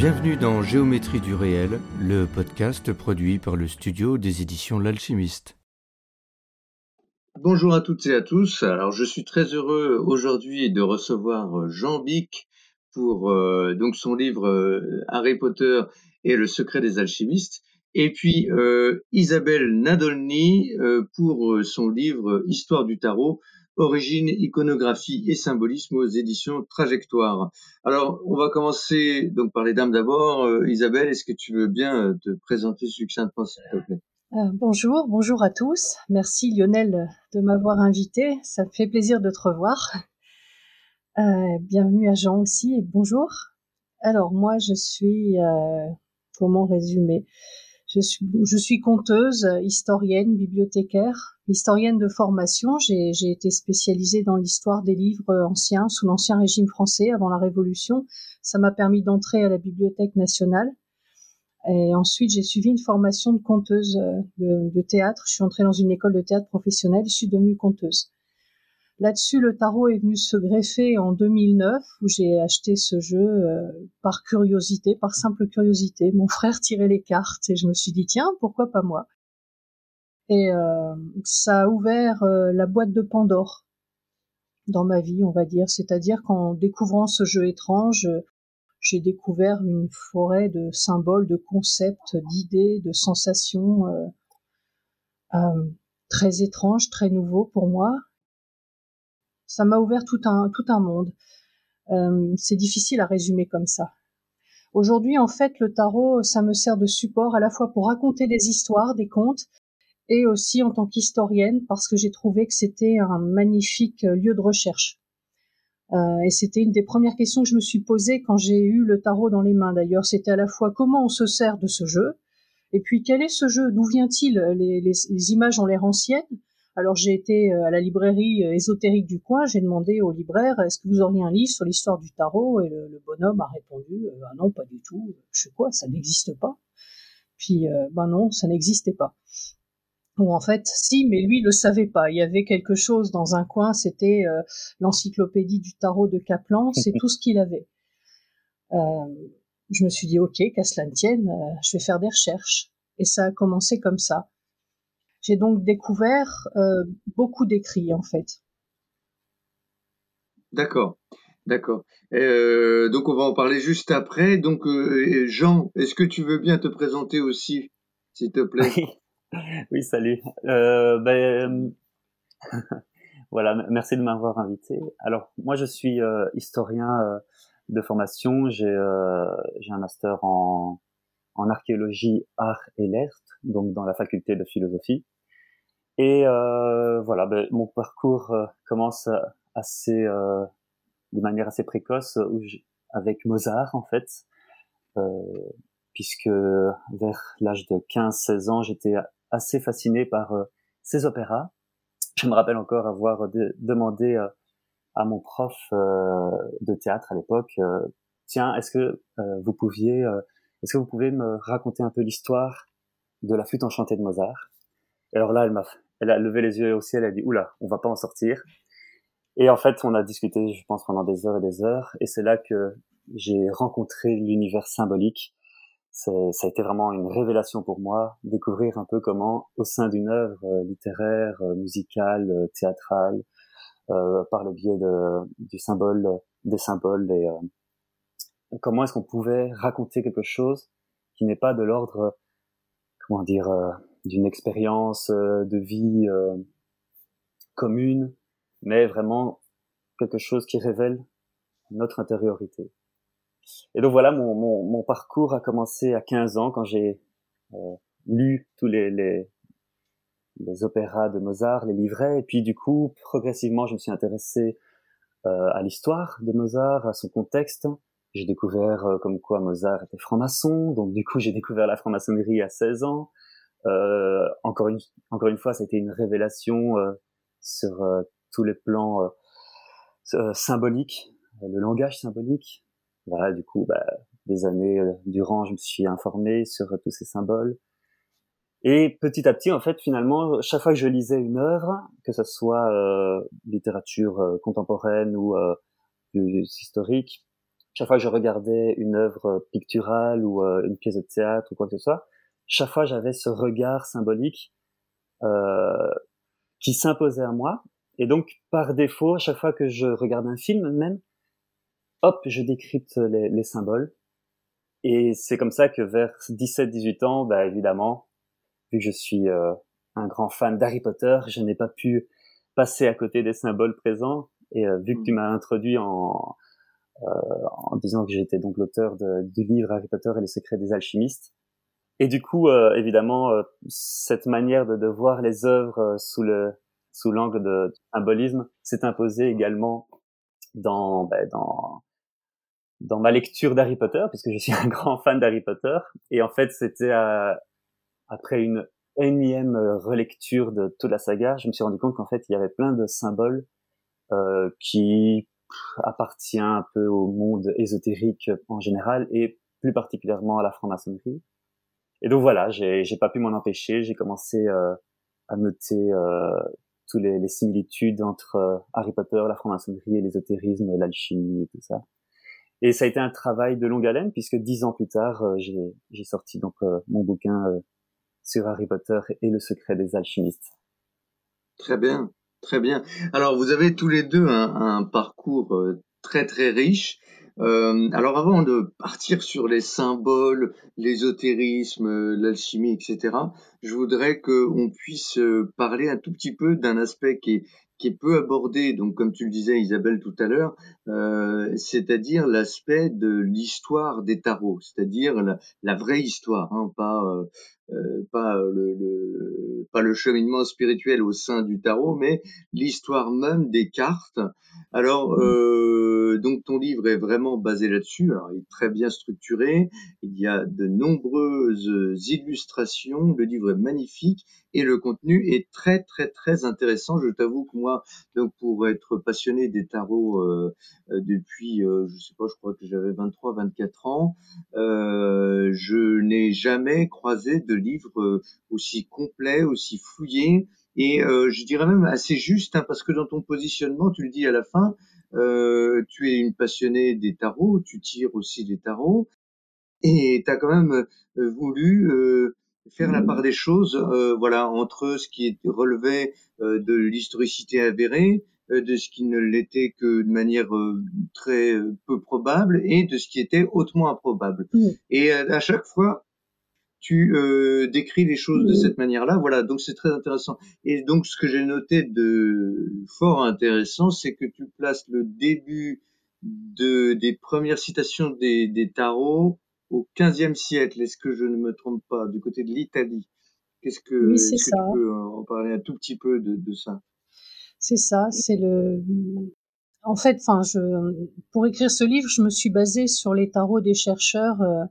Bienvenue dans Géométrie du réel, le podcast produit par le studio des éditions L'Alchimiste. Bonjour à toutes et à tous. Alors, je suis très heureux aujourd'hui de recevoir Jean Bic pour euh, donc son livre euh, Harry Potter et le secret des alchimistes, et puis euh, Isabelle Nadolny pour son livre Histoire du tarot, origine, iconographie et symbolisme aux éditions Trajectoire. Alors, on va commencer donc par les dames d'abord. Isabelle, est-ce que tu veux bien te présenter succinctement, s'il te plaît? Bonjour, bonjour à tous. Merci Lionel de m'avoir invité. Ça me fait plaisir de te revoir. Euh, bienvenue à Jean aussi et bonjour. Alors moi je suis euh, comment résumer? Je suis, conteuse, historienne, bibliothécaire, historienne de formation. J'ai été spécialisée dans l'histoire des livres anciens sous l'ancien régime français avant la Révolution. Ça m'a permis d'entrer à la Bibliothèque nationale. Et ensuite, j'ai suivi une formation de conteuse euh, de, de, théâtre. Je suis entrée dans une école de théâtre professionnelle. Je suis devenue conteuse. Là-dessus, le tarot est venu se greffer en 2009, où j'ai acheté ce jeu euh, par curiosité, par simple curiosité. Mon frère tirait les cartes et je me suis dit tiens, pourquoi pas moi? Et euh, ça a ouvert euh, la boîte de Pandore dans ma vie, on va dire. C'est-à-dire qu'en découvrant ce jeu étrange, j'ai découvert une forêt de symboles, de concepts, d'idées, de sensations très étranges, très nouveaux pour moi ça m'a ouvert tout un, monde. Euh, c'est difficile à résumer comme ça. Aujourd'hui, en fait, le tarot, ça me sert de support à la fois pour raconter des histoires, des contes, et aussi en tant qu'historienne, parce que j'ai trouvé que c'était un magnifique lieu de recherche. Euh, et c'était une des premières questions que je me suis posée quand j'ai eu le tarot dans les mains. D'ailleurs, c'était à la fois comment on se sert de ce jeu, et puis quel est ce jeu, d'où vient-il? Les, images ont l'air anciennes, alors j'ai été euh, à la librairie euh, ésotérique du coin, j'ai demandé au libraire est-ce que vous auriez un livre sur l'histoire du tarot? Et le, bonhomme a répondu euh, ah non pas du tout, je sais quoi, ça n'existe pas. Puis ben non, ça n'existait pas. Ou en fait, si, mais lui le savait pas. Il y avait quelque chose dans un coin, c'était l'encyclopédie du tarot de Kaplan, c'est tout ce qu'il avait. je me suis dit ok, qu'à cela ne tienne, je vais faire des recherches. Et ça a commencé comme ça. J'ai donc découvert euh, beaucoup d'écrits en fait. D'accord, d'accord. Euh, donc on va en parler juste après. Donc euh, Jean, est-ce que tu veux bien te présenter aussi, s'il te plaît? Oui, salut. Ben, voilà, merci de m'avoir invité. Alors moi je suis historien de formation. J'ai j'ai un master en en archéologie, art et lettres, donc dans la faculté de philosophie. Et euh, voilà, ben, mon parcours euh, commence assez, euh, de manière assez précoce, où avec Mozart en fait, puisque vers l'âge de 15-16 ans, j'étais assez fasciné par ses opéras. Je me rappelle encore avoir demandé à mon prof de théâtre à l'époque, tiens, est-ce que vous pouviez, est-ce que vous pouvez me raconter un peu l'histoire de la flûte enchantée de Mozart? Et alors là, elle m'a, elle a levé les yeux au ciel, elle a dit, oula, on va pas en sortir. Et en fait, on a discuté, je pense, pendant des heures et des heures. Et c'est là que j'ai rencontré l'univers symbolique. ça a été vraiment une révélation pour moi, découvrir un peu comment, au sein d'une œuvre euh, littéraire, euh, musicale, euh, théâtrale, par le biais du symbole, des symboles, et comment est-ce qu'on pouvait raconter quelque chose qui n'est pas de l'ordre, comment dire, d'une expérience euh, de vie euh, commune, mais vraiment quelque chose qui révèle notre intériorité. Et donc voilà, mon, mon, mon parcours a commencé à 15 ans quand j'ai euh, lu tous les, les, les, opéras de Mozart, les livrets, et puis du coup, progressivement, je me suis intéressé euh, à l'histoire de Mozart, à son contexte. J'ai découvert comme quoi Mozart était franc-maçon, donc du coup j'ai découvert la franc-maçonnerie à 16 ans. Euh, encore une encore une fois, ça a été une révélation euh, sur euh, tous les plans symboliques, le langage symbolique. Voilà, du coup, bah, des années durant, je me suis informé sur tous ces symboles. Et petit à petit, en fait, finalement, chaque fois que je lisais une œuvre, que ce soit euh, littérature contemporaine ou historique, chaque fois que je regardais une œuvre picturale ou une pièce de théâtre ou quoi que ce soit, chaque fois j'avais ce regard symbolique euh, qui s'imposait à moi. Et donc, par défaut, chaque fois que je regarde un film même, hop, je décrypte les, les symboles. Et c'est comme ça que vers 17-18 ans, bah, évidemment, vu que je suis euh, un grand fan d'Harry Potter, je n'ai pas pu passer à côté des symboles présents. Et euh, vu que tu mm. m'as introduit en, euh, en disant que j'étais donc l'auteur du livre Harry Potter et les secrets des alchimistes, et du coup, euh, évidemment, euh, cette manière de, de, voir les œuvres euh, sous le sous l'angle de, symbolisme s'est imposée également dans bah, dans dans ma lecture d'Harry Potter, puisque je suis un grand fan d'Harry Potter. Et en fait, c'était après une énième relecture de toute la saga, je me suis rendu compte qu'en fait, il y avait plein de symboles euh, qui appartient un peu au monde ésotérique en général et plus particulièrement à la franc-maçonnerie. Et donc voilà, j'ai pas pu m'en empêcher. J'ai commencé euh, à noter euh, tous les, les, similitudes entre euh, Harry Potter, la franc-maçonnerie et l'ésotérisme, l'alchimie et tout ça. Et ça a été un travail de longue haleine puisque dix ans plus tard, euh, j'ai sorti donc mon bouquin sur Harry Potter et le secret des alchimistes. Très bien, très bien. Alors vous avez tous les deux un, un parcours très très riche. Euh, alors avant de partir sur les symboles, l'ésotérisme, l'alchimie, etc., je voudrais qu'on puisse euh, parler un tout petit peu d'un aspect qui est, qui est peu abordé, donc comme tu le disais Isabelle tout à l'heure, euh, c'est-à-dire l'aspect de l'histoire des tarots, c'est-à-dire la, vraie histoire, hein, pas euh, pas le, le, pas le cheminement spirituel au sein du tarot, mais l'histoire même des cartes. Alors mmh. euh, donc ton livre est vraiment basé là-dessus. Alors il est très bien structuré. Il y a de nombreuses illustrations. Le livre est magnifique et le contenu est très très très intéressant. Je t'avoue que moi, donc pour être passionné des tarots euh, euh depuis, euh, je sais pas, je crois que j'avais 23, 24 ans, euh, je n'ai jamais croisé de livre euh, aussi complet, aussi fouillé et je dirais même assez juste, hein, parce que dans ton positionnement, tu le dis à la fin, tu es une passionnée des tarots, tu tires aussi des tarots et tu as quand même voulu faire la part des choses, euh, voilà, entre ce qui relevé euh, de l'historicité avérée, euh, de ce qui ne l'était que de manière très peu probable, et de ce qui était hautement improbable. Et à chaque fois, tu décris les choses de cette manière-là, voilà. Donc c'est très intéressant. Et donc ce que j'ai noté de fort intéressant, c'est que tu places le début de, des premières citations des, des tarots au XVe siècle, est-ce que je ne me trompe pas, du côté de l'Italie? Qu'est-ce que, oui, est -ce que tu peux en parler un tout petit peu de, de ça? C'est ça, c'est le. En fait, enfin, je, pour écrire ce livre, je me suis basée sur les tarots des chercheurs, euh,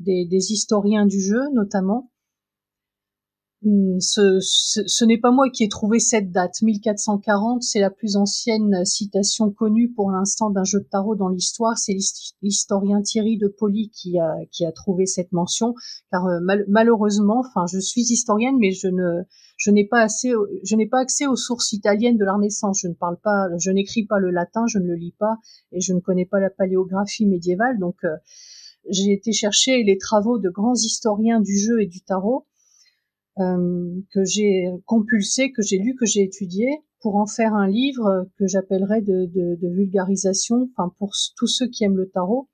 des, des, historiens du jeu notamment, Hmm, ce, ce, n'est pas moi qui ai trouvé cette date. 1440, c'est la plus ancienne citation connue pour l'instant d'un jeu de tarot dans l'histoire. C'est l'historien Thierry de Poli qui a, qui a trouvé cette mention. Car euh, malheureusement, enfin, je suis historienne, mais je ne, je n'ai pas assez, je n'ai pas accès aux sources italiennes de la Renaissance. Je ne parle pas, je n'écris pas le latin, je ne le lis pas, et je ne connais pas la paléographie médiévale. Donc, euh, j'ai été chercher les travaux de grands historiens du jeu et du tarot euh, que j'ai compulsé, que j'ai lu, que j'ai étudié, pour en faire un livre que j'appellerais de, de, de, vulgarisation, enfin pour tous ceux qui aiment le tarot.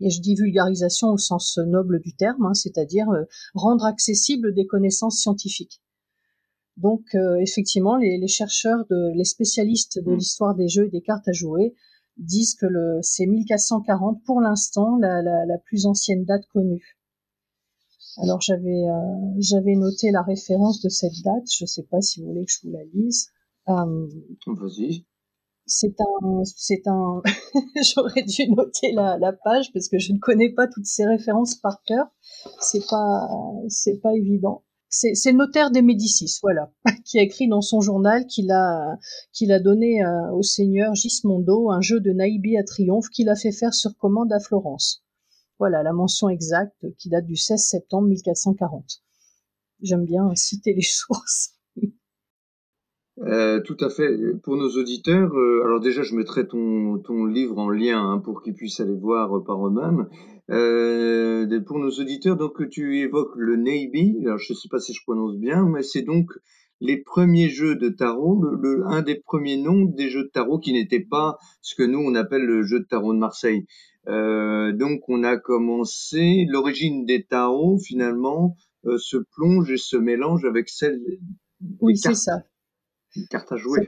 Et je dis vulgarisation au sens noble du terme, hein, c'est-à-dire euh, rendre accessible des connaissances scientifiques. Donc euh, effectivement, les, les, chercheurs, de, les spécialistes de l'histoire des jeux et des cartes à jouer disent que c'est 1440 pour l'instant la, la, la plus ancienne date connue. Alors j'avais euh, j'avais noté la référence de cette date. Je ne sais pas si vous voulez que je vous la lise. Euh, Vas-y. C'est un c'est un. J'aurais dû noter la, la page parce que je ne connais pas toutes ces références par cœur. C'est pas c'est pas évident. C'est le notaire des Médicis, voilà, qui a écrit dans son journal qu'il a, qu'il a donné euh, au seigneur Gismondo un jeu de Naïbi à triomphe qu'il a fait faire sur commande à Florence. Voilà la mention exacte qui date du 16 septembre 1440. J'aime bien citer les sources. Euh, tout à fait. Pour nos auditeurs, euh, alors déjà, je mettrai ton, ton livre en lien hein, pour qu'ils puissent aller voir par eux-mêmes. Euh, pour nos auditeurs, donc tu évoques le Neibi. Alors je ne sais pas si je prononce bien, mais c'est donc les premiers jeux de tarot, le, un des premiers noms des jeux de tarot qui n'étaient pas ce que nous on appelle le jeu de tarot de Marseille. Euh, donc on a commencé l'origine des tarots finalement euh, se plonge et se mélange avec celle. Oui, c'est ça. Les cartes à jouer.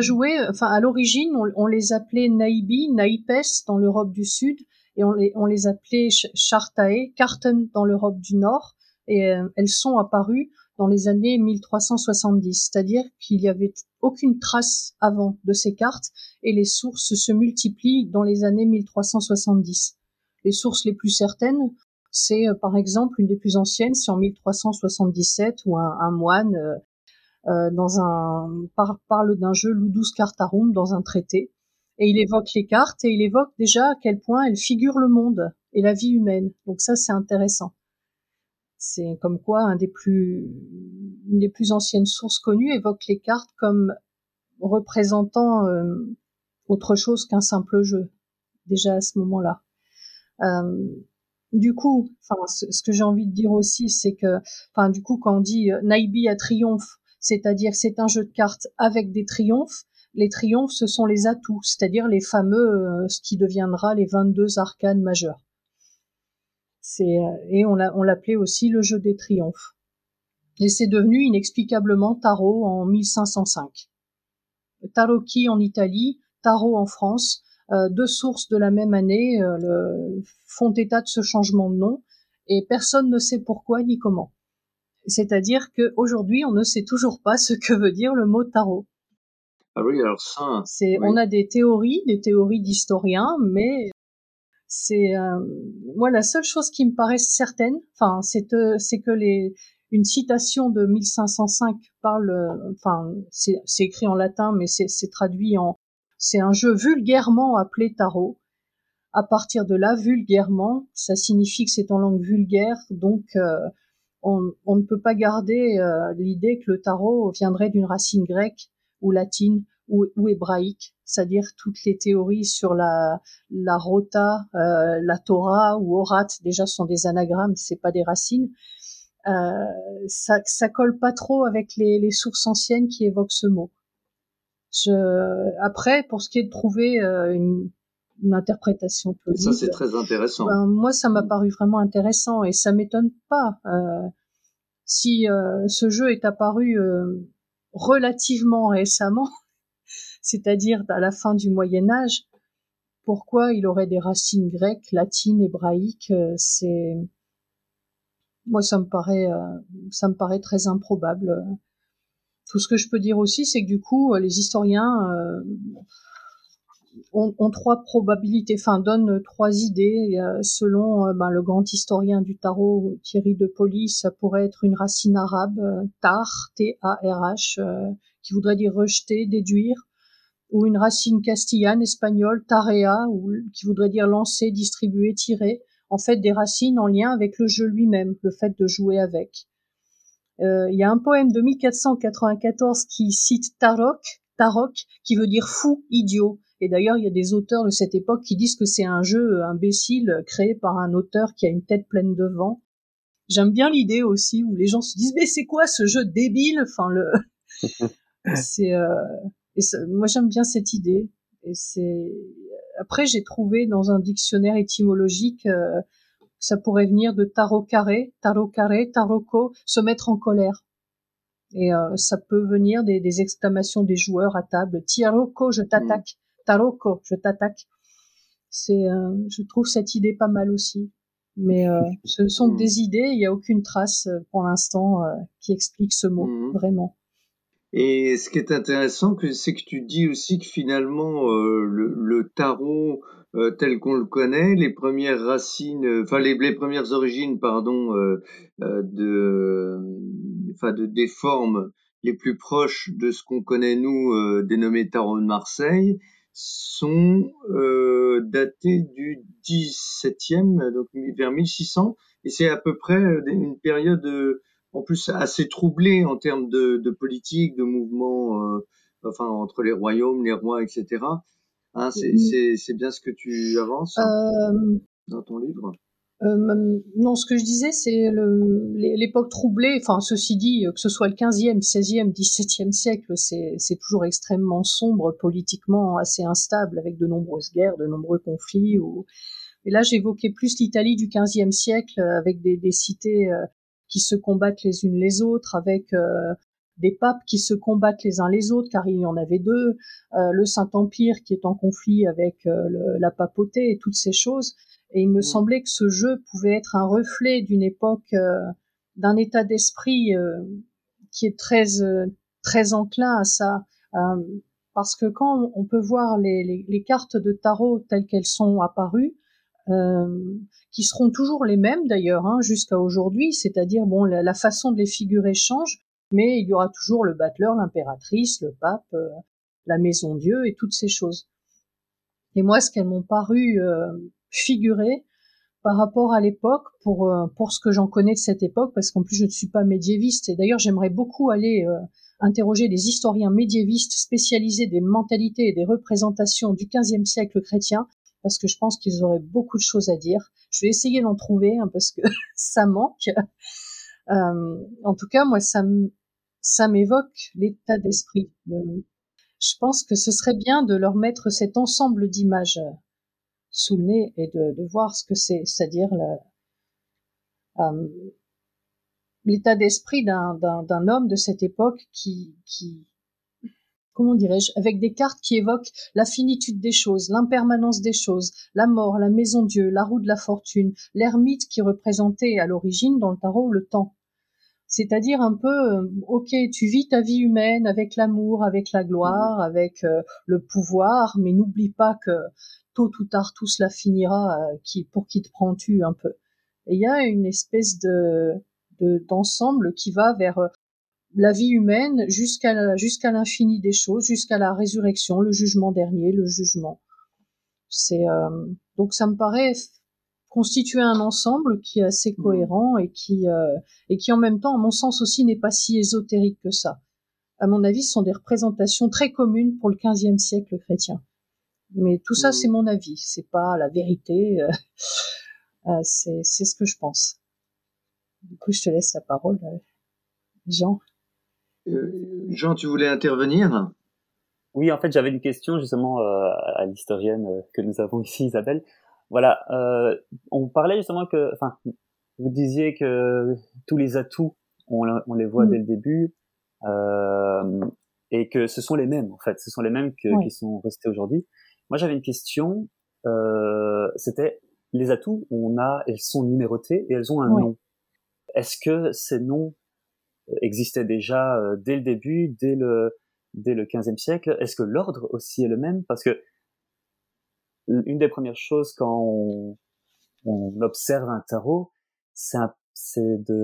Jouer, enfin à l'origine, on, les appelait Naibi, Naipes dans l'Europe du Sud, et on les, appelait Chartae, Karten dans l'Europe du Nord, et euh, elles sont apparues dans les années 1370, c'est-à-dire qu'il n'y avait aucune trace avant de ces cartes, et les sources se multiplient dans les années 1370. Les sources les plus certaines, c'est euh, par exemple une des plus anciennes, c'est en 1377 où un, moine euh, euh, dans un parle d'un jeu Ludus Cartarum dans un traité et il évoque les cartes et il évoque déjà à quel point elles figurent le monde et la vie humaine. Donc ça c'est intéressant. C'est comme quoi un des plus une des plus anciennes sources connues évoque les cartes comme représentant euh, autre chose qu'un simple jeu déjà à ce moment-là. Euh, du coup, enfin, ce, que j'ai envie de dire aussi, c'est que, enfin, du coup, quand on dit euh, Naibi à triomphe, c'est-à-dire c'est un jeu de cartes avec des triomphes. Les triomphes, ce sont les atouts, c'est-à-dire les fameux, euh, ce qui deviendra les 22 arcanes majeurs. Euh, et on, l'appelait aussi le jeu des triomphes. Et c'est devenu inexplicablement tarot en 1505. Tarocchi en Italie, tarot en France, euh, deux sources de la même année font état de ce changement de nom, et personne ne sait pourquoi ni comment. C'est-à-dire qu'aujourd'hui, on ne sait toujours pas ce que veut dire le mot tarot. Ah oui, alors ça. On a des théories, des théories d'historiens, mais c'est euh, moi la seule chose qui me paraît certaine, enfin, c'est euh, c'est que les une citation de 1505 parle, enfin, c'est, écrit en latin, mais c'est, c'est traduit en, c'est un jeu vulgairement appelé tarot. À partir de là, vulgairement, ça signifie que c'est en langue vulgaire, donc euh, on, ne peut pas garder euh, l'idée que le tarot viendrait d'une racine grecque ou latine ou, hébraïque, c'est-à-dire toutes les théories sur la, rota, euh, la Torah ou Orat, déjà sont des anagrammes, c'est pas des racines. Euh, ça, ça colle pas trop avec les, sources anciennes qui évoquent ce mot. après, pour ce qui est de trouver une, interprétation plausible. Ça, c'est très intéressant. Ben, moi, ça m'a paru vraiment intéressant et ça m'étonne pas. Euh, si euh, ce jeu est apparu euh, relativement récemment, c'est-à-dire à la fin du Moyen Âge, pourquoi il aurait des racines grecques, latines, hébraïques C'est moi, ça me paraît, ça me paraît très improbable. Tout ce que je peux dire aussi, c'est que du coup, les historiens ont, trois probabilités, enfin donnent trois idées. selon euh, ben, le grand historien du tarot Thierry de Poly, ça pourrait être une racine arabe, euh, tar, T-A-R-H, euh, qui voudrait dire rejeter, déduire, ou une racine castillane, espagnole, tarea, qui voudrait dire lancer, distribuer, tirer. En fait, des racines en lien avec le jeu lui-même, le fait de jouer avec. Il y a un poème de 1494 qui cite Tarok, Tarok, qui veut dire fou, idiot. Et d'ailleurs, il y a des auteurs de cette époque qui disent que c'est un jeu imbécile créé par un auteur qui a une tête pleine de vent. J'aime bien l'idée aussi où les gens se disent mais c'est quoi ce jeu débile? Enfin le c'est euh... moi j'aime bien cette idée et c'est après j'ai trouvé dans un dictionnaire étymologique euh, ça pourrait venir de tarot carré, tarot carré, taroko, se mettre en colère. Et euh, ça peut venir des, des, exclamations des joueurs à table. Tiaroko, je t'attaque. Taroko, je t'attaque. C'est, euh, je trouve cette idée pas mal aussi. Mais euh, ce ne sont que des idées, il n'y a aucune trace euh, pour l'instant qui explique ce mot, mhm. vraiment. Et ce qui est intéressant, c'est que tu dis aussi que finalement le, tarot euh, tel qu'on le connaît, les premières racines, euh, enfin les, les, premières origines, pardon, euh, de, enfin de des formes les plus proches de ce qu'on connaît nous, dénommé tarot de Marseille, sont datées du 17e, donc vers 1600, et c'est à peu près une période en plus assez troublée en termes de, de politique, de mouvements, enfin entre les royaumes, les rois, etc. Hein, mm. c'est bien ce que tu avances euh, dans ton livre? Euh, non, ce que je disais, c'est l'époque troublée. Enfin, ceci dit, que ce soit le 15e, 16e, 17e siècle, c'est toujours extrêmement sombre, politiquement assez instable, avec de nombreuses guerres, de nombreux conflits. Et là, j'évoquais plus l'Italie du 15e siècle, avec des, cités euh, qui se combattent les unes les autres, avec euh, des papes qui se combattent les uns les autres, car il y en avait deux, euh, le Saint-Empire qui est en conflit avec euh, la papauté et toutes ces choses. Et il me mm. semblait que ce jeu pouvait être un reflet d'une époque, euh, d'un état d'esprit qui est très très enclin à ça. parce que quand on peut voir les, les, cartes de tarot telles qu'elles sont apparues, qui seront toujours les mêmes d'ailleurs hein, jusqu'à aujourd'hui, c'est-à-dire bon la, la, façon de les figurer change, mais il y aura toujours le battleur, l'impératrice, le pape, euh, la maison Dieu et toutes ces choses. Et moi, ce qu'elles m'ont paru euh, figurer par rapport à l'époque, pour, euh, pour ce que j'en connais de cette époque, parce qu'en plus je ne suis pas médiéviste, et d'ailleurs j'aimerais beaucoup aller interroger des historiens médiévistes spécialisés des mentalités et des représentations du XVe siècle chrétien, parce que je pense qu'ils auraient beaucoup de choses à dire. Je vais essayer d'en trouver, hein, parce que ça manque. en tout cas, moi, ça ça m'évoque l'état d'esprit. Je pense que ce serait bien de leur mettre cet ensemble d'images euh, sous le nez et de, de voir ce que c'est, c'est-à-dire euh, l'état d'esprit d'un, homme de cette époque qui, qui comment dirais-je, avec des cartes qui évoquent la finitude des choses, l'impermanence des choses, la mort, la maison Dieu, la roue de la fortune, l'ermite qui représentait à l'origine dans le tarot le temps. C'est-à-dire un peu, euh, ok, tu vis ta vie humaine avec l'amour, avec la gloire, avec euh, le pouvoir, mais n'oublie pas que tôt ou tard tout cela finira. Euh, qui, pour qui te prends-tu un peu Et il y a une espèce de d'ensemble qui va vers la vie humaine jusqu'à jusqu'à l'infini des choses, jusqu'à la résurrection, le jugement dernier, le jugement. C'est donc ça me paraît constituer un ensemble qui est assez mmh. cohérent et qui euh, et qui en même temps, à mon sens aussi, n'est pas si ésotérique que ça. À mon avis, ce sont des représentations très communes pour le XVe siècle chrétien. Mais tout ça, mmh. c'est mon avis, c'est pas la vérité. Euh, euh, c'est c'est ce que je pense. Du coup, je te laisse la parole, Jean. Jean, tu voulais intervenir? Oui, en fait, j'avais une question justement à l'historienne que nous avons ici, Isabelle voilà, euh, on parlait justement que, enfin, vous disiez que tous les atouts, on, on les voit mm. dès le début, euh, et que ce sont les mêmes en fait, ce sont les mêmes que, qui sont restés aujourd'hui. Moi, j'avais une question. Euh, C'était les atouts, on a, elles sont numérotées et elles ont un nom. Est-ce que ces noms existaient déjà euh, dès le début, dès le dès le 15e siècle? Est-ce que l'ordre aussi est le même? Parce que une des premières choses quand on, on observe un tarot, c'est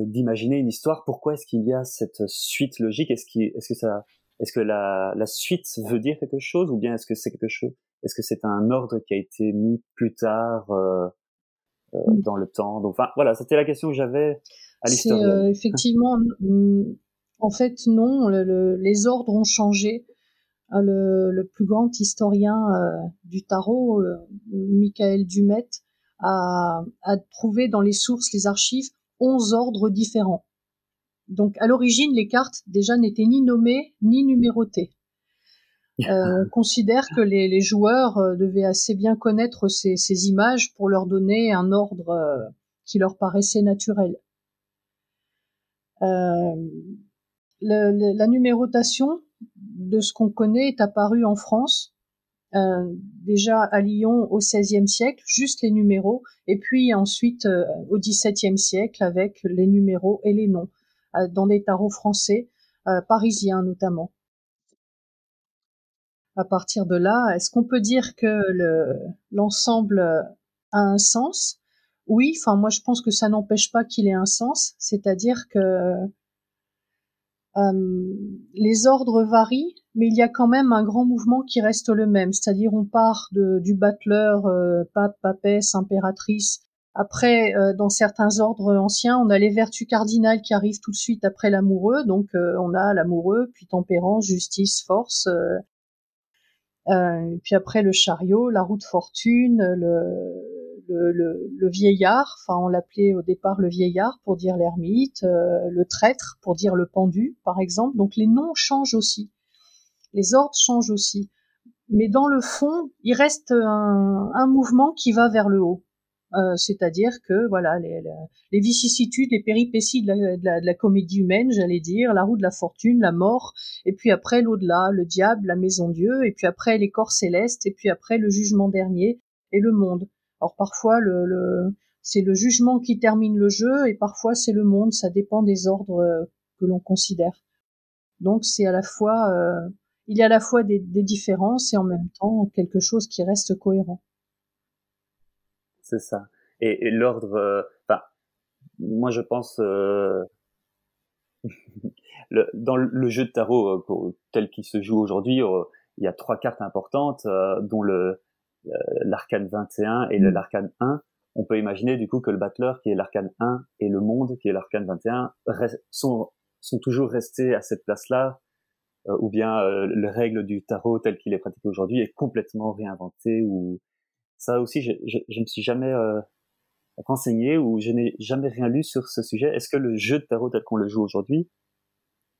d'imaginer une histoire. Pourquoi est-ce qu'il y a cette suite logique? Est-ce est -ce que ça, est-ce que la, la suite veut dire quelque chose ou bien est-ce que c'est quelque chose? Est-ce que c'est un ordre qui a été mis plus tard euh, euh, mm. dans le temps? Donc, enfin, voilà, c'était la question que j'avais à l'histoire. Euh, effectivement, en fait, non. les ordres ont changé. Hein, le, plus grand historien euh, du tarot, euh, Michael Dumet, a, trouvé dans les sources, les archives, onze ordres différents. Donc à l'origine, les cartes déjà n'étaient ni nommées ni numérotées. Euh, on considère que les, joueurs devaient assez bien connaître ces, images pour leur donner un ordre qui leur paraissait naturel. la numérotation, de ce qu'on connaît, est apparu en France, euh, déjà à Lyon au XVIe siècle, juste les numéros, et puis ensuite euh, au XVIIe siècle avec les numéros et les noms, euh, dans des tarots français, parisiens notamment. À partir de là, est-ce qu'on peut dire que l'ensemble a un sens? Oui, enfin moi je pense que ça n'empêche pas qu'il ait un sens, c'est-à-dire que euh, les ordres varient, mais il y a quand même un grand mouvement qui reste le même, c'est-à-dire on part du battleur, euh, pape, papesse, impératrice. Après, euh, dans certains ordres anciens, on a les vertus cardinales qui arrivent tout de suite après l'amoureux, donc on a l'amoureux, puis tempérance, justice, force, euh, puis après le chariot, la roue de fortune, le, vieillard, enfin on l'appelait au départ le vieillard pour dire l'ermite, euh, le traître pour dire le pendu, par exemple. Donc les noms changent aussi, les ordres changent aussi, mais dans le fond, il reste un mouvement qui va vers le haut. Euh, c'est-à-dire que voilà les, vicissitudes, les péripéties de la, de, la, comédie humaine, j'allais dire, la roue de la fortune, la mort, et puis après l'au-delà, le diable, la maison Dieu, et puis après les corps célestes, et puis après le jugement dernier et le monde. Alors parfois le, le c'est le jugement qui termine le jeu, et parfois c'est le monde, ça dépend des ordres euh, que l'on considère. Donc c'est à la fois euh, il y a à la fois des, des différences et en même temps quelque chose qui reste cohérent c'est ça. Et, l'ordre, euh, enfin, moi je pense euh, le, dans le jeu de tarot euh, tel qu'il se joue aujourd'hui, il y a trois cartes importantes, dont le l'arcane 21 et le mm. l'arcane 1. On peut imaginer du coup que le battleur qui est l'arcane 1 et le monde qui est l'arcane 21 sont sont toujours restés à cette place-là, ou bien les règles du tarot tel qu'il est pratiqué aujourd'hui est complètement réinventé ou ça aussi, je, je me suis jamais euh, renseigné ou je n'ai jamais rien lu sur ce sujet. Est-ce que le jeu de tarot tel qu'on le joue aujourd'hui,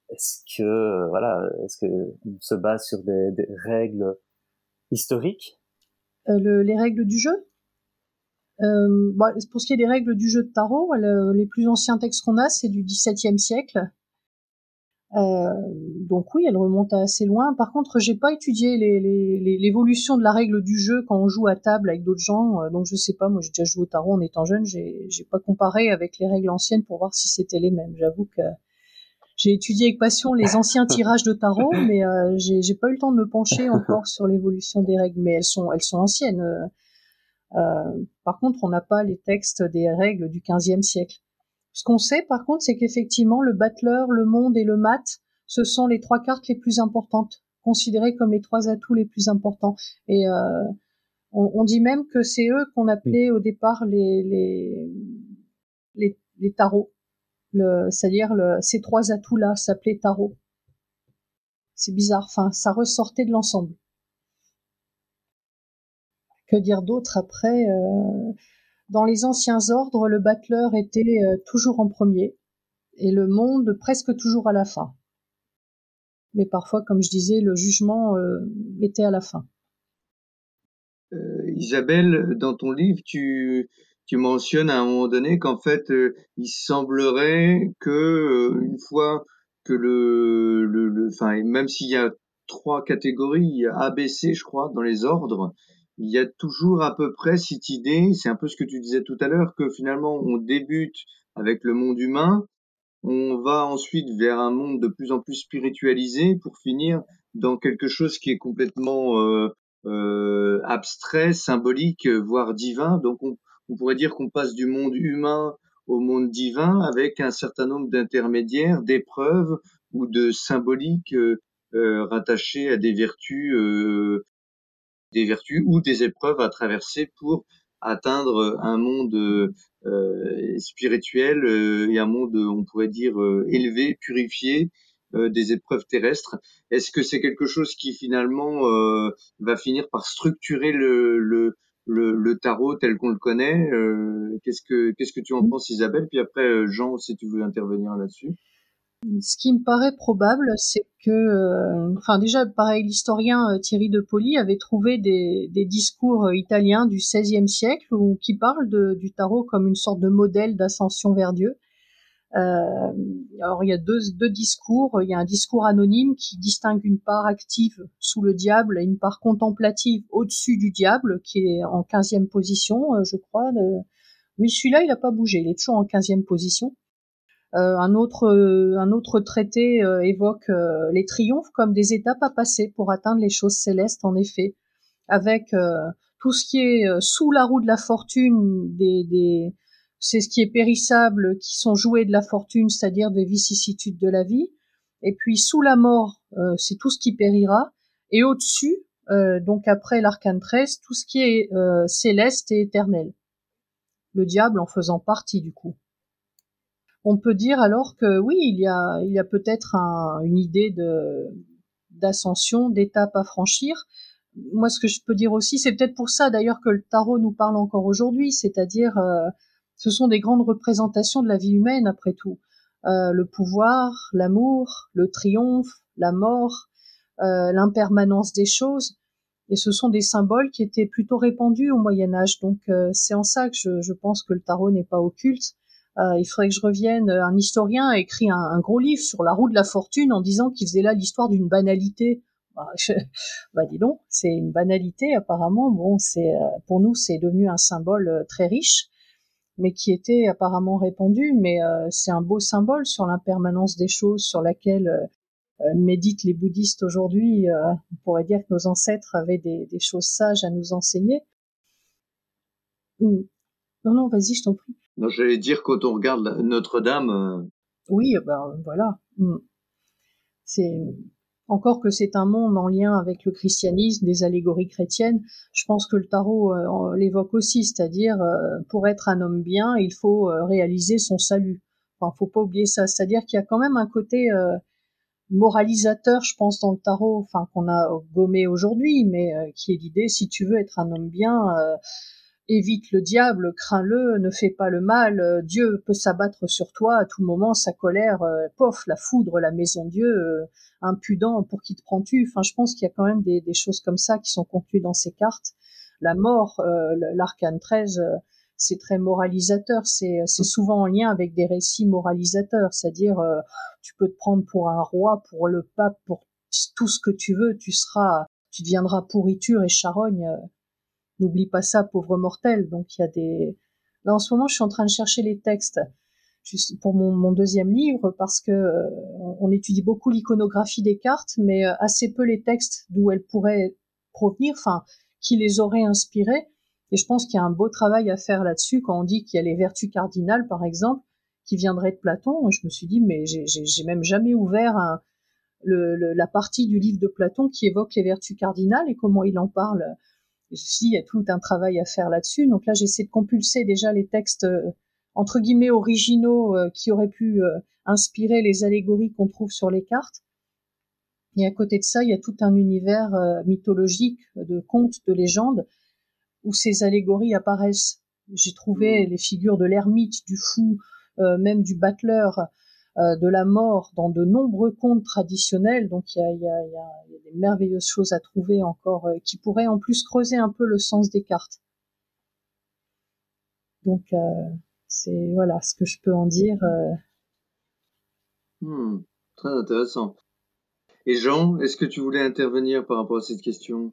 est-ce que voilà, est-ce que on se base sur des, règles historiques? Euh, le, Les règles du jeu? Euh, bah, Pour ce qui est des règles du jeu de tarot, les plus anciens textes qu'on a, c'est du XVIIe siècle. Euh, donc oui, elle remonte assez loin. Par contre, j'ai pas étudié l'évolution de la règle du jeu quand on joue à table avec d'autres gens. Euh, donc je sais pas. Moi, j'ai déjà joué au tarot en étant jeune. J'ai pas comparé avec les règles anciennes pour voir si c'était les mêmes. J'avoue que j'ai étudié avec passion les anciens tirages de tarot, mais euh, j'ai pas eu le temps de me pencher encore sur l'évolution des règles. Mais elles sont elles sont anciennes. Euh, par contre, on n'a pas les textes des règles du 15e siècle. Ce qu'on sait par contre, c'est qu'effectivement, le battleur, le monde et le mat, ce sont les trois cartes les plus importantes, considérées comme les trois atouts les plus importants. Et euh, on, dit même que c'est eux qu'on appelait au départ les, les, les, les tarots. C'est-à-dire ces trois atouts-là s'appelaient tarots. C'est bizarre, enfin, ça ressortait de l'ensemble. Que dire d'autre après euh, dans les anciens ordres, le battleur était euh, toujours en premier et le monde presque toujours à la fin. Mais parfois, comme je disais, le jugement euh, était à la fin. Euh, Isabelle, dans ton livre, tu, tu mentionnes à un moment donné qu'en fait, il semblerait que une fois que le, le, le enfin, même s'il y a trois catégories, A, B, C, je crois, dans les ordres, il y a toujours à peu près cette idée, c'est un peu ce que tu disais tout à l'heure, que finalement on débute avec le monde humain, on va ensuite vers un monde de plus en plus spiritualisé pour finir dans quelque chose qui est complètement euh, euh, abstrait, symbolique, voire divin. Donc on, pourrait dire qu'on passe du monde humain au monde divin avec un certain nombre d'intermédiaires, d'épreuves ou de symboliques euh, euh rattachées à des vertus euh, des vertus ou des épreuves à traverser pour atteindre un monde euh, spirituel euh, et un monde, on pourrait dire, euh, élevé, purifié des épreuves terrestres. Est-ce que c'est quelque chose qui finalement va finir par structurer le, le, le, le tarot tel qu'on le connaît? Qu'est-ce que qu'est-ce que tu en penses, Isabelle? Puis après, Jean, si tu veux intervenir là-dessus. Ce qui me paraît probable, c'est que, euh, enfin déjà, pareil, l'historien euh, Thierry de Poli avait trouvé des, discours euh, italiens du XVIe siècle où, qui parlent du tarot comme une sorte de modèle d'ascension vers Dieu. Euh, alors il y a deux, deux discours. Il y a un discours anonyme qui distingue une part active sous le diable et une part contemplative au-dessus du diable, qui est en quinzième position, je crois. Oui, celui-là, il n'a pas bougé. Il est toujours en quinzième position. Un autre un autre traité évoque les triomphes comme des étapes à passer pour atteindre les choses célestes en effet avec tout ce qui est sous la roue de la fortune des, des c'est ce qui est périssable qui sont joués de la fortune c'est-à-dire des vicissitudes de la vie. Et puis sous la mort c'est tout ce qui périra. Et au-dessus donc après l'arcane 13 tout ce qui est céleste et éternel. Le diable en faisant partie du coup. On peut dire alors que oui, il y a, il y a peut-être une idée de d'ascension, d'étape à franchir. Moi, ce que je peux dire aussi, c'est peut-être pour ça d'ailleurs que le tarot nous parle encore aujourd'hui, c'est-à-dire euh, ce sont des grandes représentations de la vie humaine après tout. Euh, le pouvoir, l'amour, le triomphe, la mort, euh, l'impermanence des choses et ce sont des symboles qui étaient plutôt répandus au Moyen Âge. Donc euh, c'est en ça que je, je, pense que le tarot n'est pas occulte. Euh, il faudrait que je revienne. Un historien a écrit un, un, gros livre sur la roue de la fortune en disant qu'il faisait là l'histoire d'une banalité. Bah, je, bah dis donc, c'est une banalité apparemment. Bon, c'est euh, pour nous c'est devenu un symbole euh, très riche, mais qui était apparemment répandu. Mais euh, c'est un beau symbole sur l'impermanence des choses, sur laquelle euh, méditent les bouddhistes aujourd'hui, euh, on pourrait dire que nos ancêtres avaient des, des choses sages à nous enseigner. Hmm. Non, non, vas-y, je t'en prie. Non, j'allais dire quand on regarde Notre-Dame. Euh... Oui, ben voilà. Hmm. C'est encore que c'est un monde en lien avec le christianisme, des allégories chrétiennes. Je pense que le tarot euh, l'évoque aussi, c'est-à-dire euh, pour être un homme bien, il faut réaliser son salut. Enfin, faut pas oublier ça. C'est-à-dire qu'il y a quand même un côté moralisateur, je pense, dans le tarot, enfin qu'on a gommé aujourd'hui, mais euh, qui est l'idée, si tu veux être un homme bien, euh, évite le diable, crains-le, ne fais pas le mal, euh, Dieu peut s'abattre sur toi à tout moment, sa colère, pof, la foudre, la maison Dieu, impudent, pour qui te prends-tu? Enfin, je pense qu'il y a quand même des, des, choses comme ça qui sont contenues dans ces cartes. La mort, l'arcane 13 c'est très moralisateur. C'est souvent en lien avec des récits moralisateurs, c'est-à-dire euh, tu peux te prendre pour un roi, pour le pape, pour tout ce que tu veux, tu seras, tu deviendras pourriture et charogne. N'oublie pas ça, pauvre mortel. Donc il y a des. Là en ce moment, je suis en train de chercher les textes pour mon, deuxième livre parce que euh, on étudie beaucoup l'iconographie des cartes, mais euh, assez peu les textes d'où elles pourraient provenir, enfin qui les auraient inspirées. Et je pense qu'il y a un beau travail à faire là-dessus quand on dit qu'il y a les vertus cardinales, par exemple, qui viendraient de Platon. Je me suis dit, mais j'ai même jamais ouvert la partie du livre de Platon qui évoque les vertus cardinales et comment il en parle. Et il y a tout un travail à faire là-dessus. Donc là, j'essaie de compulser déjà les textes euh, entre guillemets originaux euh, qui auraient pu euh, inspirer les allégories qu'on trouve sur les cartes. Et à côté de ça, il y a tout un univers mythologique de contes, de légendes où ces allégories apparaissent. J'ai trouvé mmh. les figures de l'ermite, du fou, euh, même du battleur, de la mort dans de nombreux contes traditionnels. Donc il y a, y, a, y a, des merveilleuses choses à trouver encore euh, qui pourraient en plus creuser un peu le sens des cartes. Donc euh, c'est voilà ce que je peux en dire. Euh. Mmh, très intéressant. Et Jean, est-ce que tu voulais intervenir par rapport à cette question?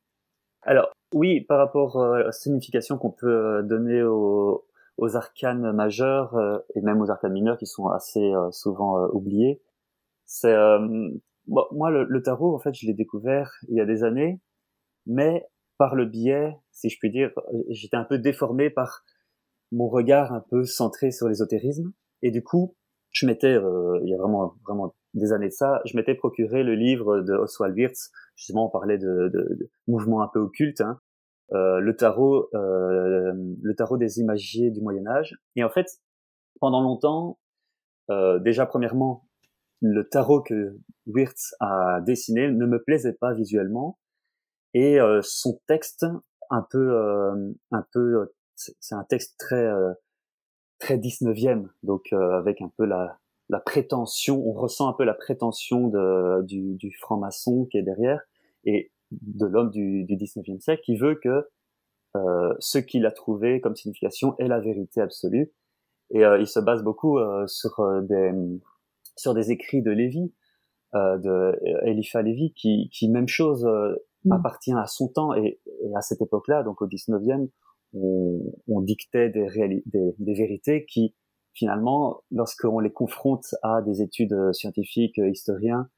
Alors, oui, par rapport euh, à la signification qu'on peut euh, donner aux, aux arcanes majeurs euh, et même aux arcanes mineurs qui sont assez souvent oubliés, c'est moi le, tarot en fait je l'ai découvert il y a des années, mais par le biais, si je puis dire, j'étais un peu déformé par mon regard un peu centré sur l'ésotérisme. Et du coup je il y a vraiment vraiment des années de ça, je m'étais procuré le livre de Oswald Wirtz. Justement on parlait de mouvements un peu occultes, hein, euh, le tarot, euh, le tarot des imagiers du Moyen Âge. Et en fait, pendant longtemps, euh, déjà premièrement, le tarot que Wirtz a dessiné ne me plaisait pas visuellement, et euh, son texte, un peu, euh, un peu, c'est un texte très, très 19e, donc avec un peu la, la prétention, on ressent un peu la prétention de, du, du franc-maçon qui est derrière. Et de l'homme du, du 19e siècle qui veut que euh, ce qu'il a trouvé comme signification est la vérité absolue. Et euh, il se base beaucoup euh, sur euh, des sur des écrits de Lévi, euh, de Eliphas Lévi, qui, qui même chose mm. appartient à son temps et, et à cette époque-là, donc au 19e, on, on dictait des, des, des, vérités qui finalement, lorsqu'on les confronte à des études scientifiques, historiens,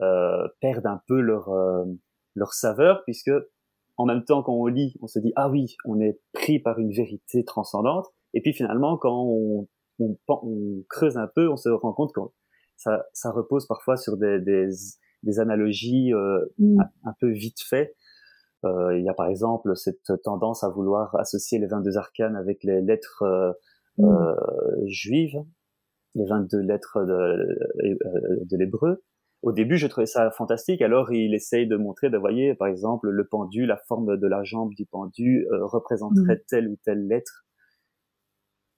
euh, perdent un peu leur leur saveur, puisque en même temps, quand on lit, on se dit ah oui, on est pris par une vérité transcendante, et puis finalement, quand on, on, on creuse un peu, on se rend compte que ça, ça repose parfois sur des, des, des analogies euh, mm. un, peu vite fait. Euh, il y a par exemple cette tendance à vouloir associer les 22 arcanes avec les lettres euh, mm. euh juives, les 22 lettres de, euh, de l'hébreu au début, je trouvais ça fantastique. Alors, il essaye de montrer, de voyez, par exemple, le pendu, la forme de la jambe du pendu euh, représenterait mm. telle ou telle lettre.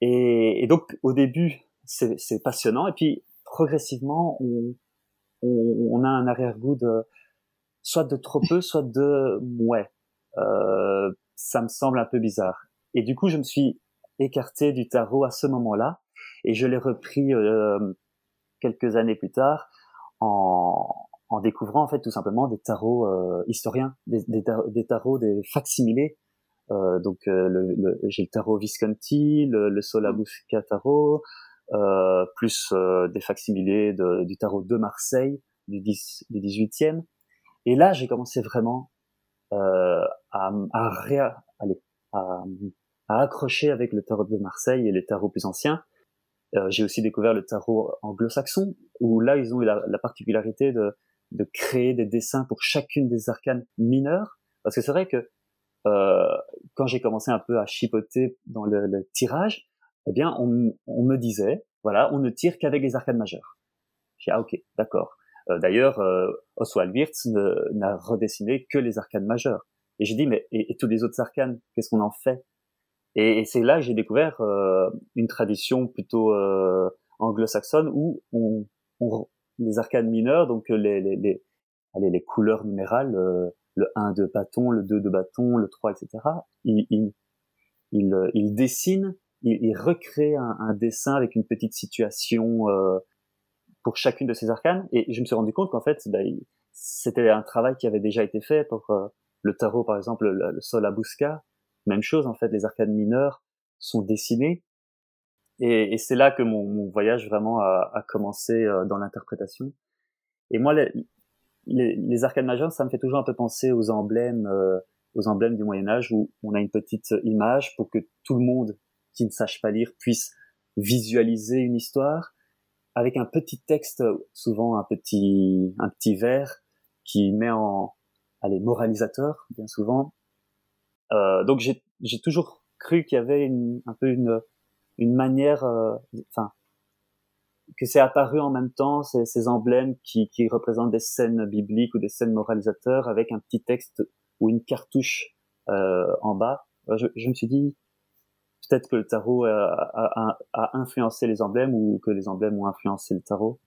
Et, et donc, au début, c'est passionnant. Et puis, progressivement, on, on, on a un arrière-goût de soit de trop peu, soit de ouais. Euh, ça me semble un peu bizarre. Et du coup, je me suis écarté du tarot à ce moment-là, et je l'ai repris euh, quelques années plus tard en, en découvrant en fait tout simplement des tarots euh, historiens, des, des, tarots, des facsimilés. Euh, donc euh, le, j'ai le tarot Visconti, le, le Solabusca tarot, euh, plus euh, des facsimilés de, du tarot de Marseille du, 10, du 18e. Et là, j'ai commencé vraiment à, à, à, à accrocher avec le tarot de Marseille et les tarots plus anciens. Euh, j'ai aussi découvert le tarot anglo-saxon, où là, ils ont eu la, la particularité de, de, créer des dessins pour chacune des arcanes mineures. Parce que c'est vrai que euh, quand j'ai commencé un peu à chipoter dans le, le tirage, eh bien, on, on, me disait, voilà, on ne tire qu'avec les arcanes majeures. J'ai ah ok, d'accord. Euh, D'ailleurs, euh, Oswald Wirtz n'a redessiné que les arcanes majeures. Et j'ai dit, mais et, et tous les autres arcanes, qu'est-ce qu'on en fait? Et, et c'est là que j'ai découvert euh, une tradition plutôt euh, anglo-saxonne où on, on, les arcanes mineures, donc les, les, les, allez, les couleurs numérales, euh, le 1 de bâton, le 2 de bâton, le 3, etc., il, il, il, il dessine, il, il recrée un, un, dessin avec une petite situation euh, pour chacune de ces arcanes. Et je me suis rendu compte qu'en fait, bah, c'était un travail qui avait déjà été fait pour euh, le tarot, par exemple, le, le sol à Busca, même chose, en fait, les arcanes mineures sont dessinées. Et, c'est là que mon, voyage vraiment a, commencé euh, dans l'interprétation. Et moi, les, arcanes majeures, ça me fait toujours un peu penser aux emblèmes, euh, aux emblèmes du Moyen Âge où on a une petite image pour que tout le monde qui ne sache pas lire puisse visualiser une histoire avec un petit texte, souvent un petit, un petit vers qui met en, allez, moralisateur, bien souvent, donc j'ai toujours cru qu'il y avait une, un peu une une manière, euh, enfin que c'est apparu en même temps ces, ces emblèmes qui, qui représentent des scènes bibliques ou des scènes moralisateurs avec un petit texte ou une cartouche euh, en bas. Euh, je, je, me suis dit peut-être que le tarot a, a, a, influencé les emblèmes ou que les emblèmes ont influencé le tarot.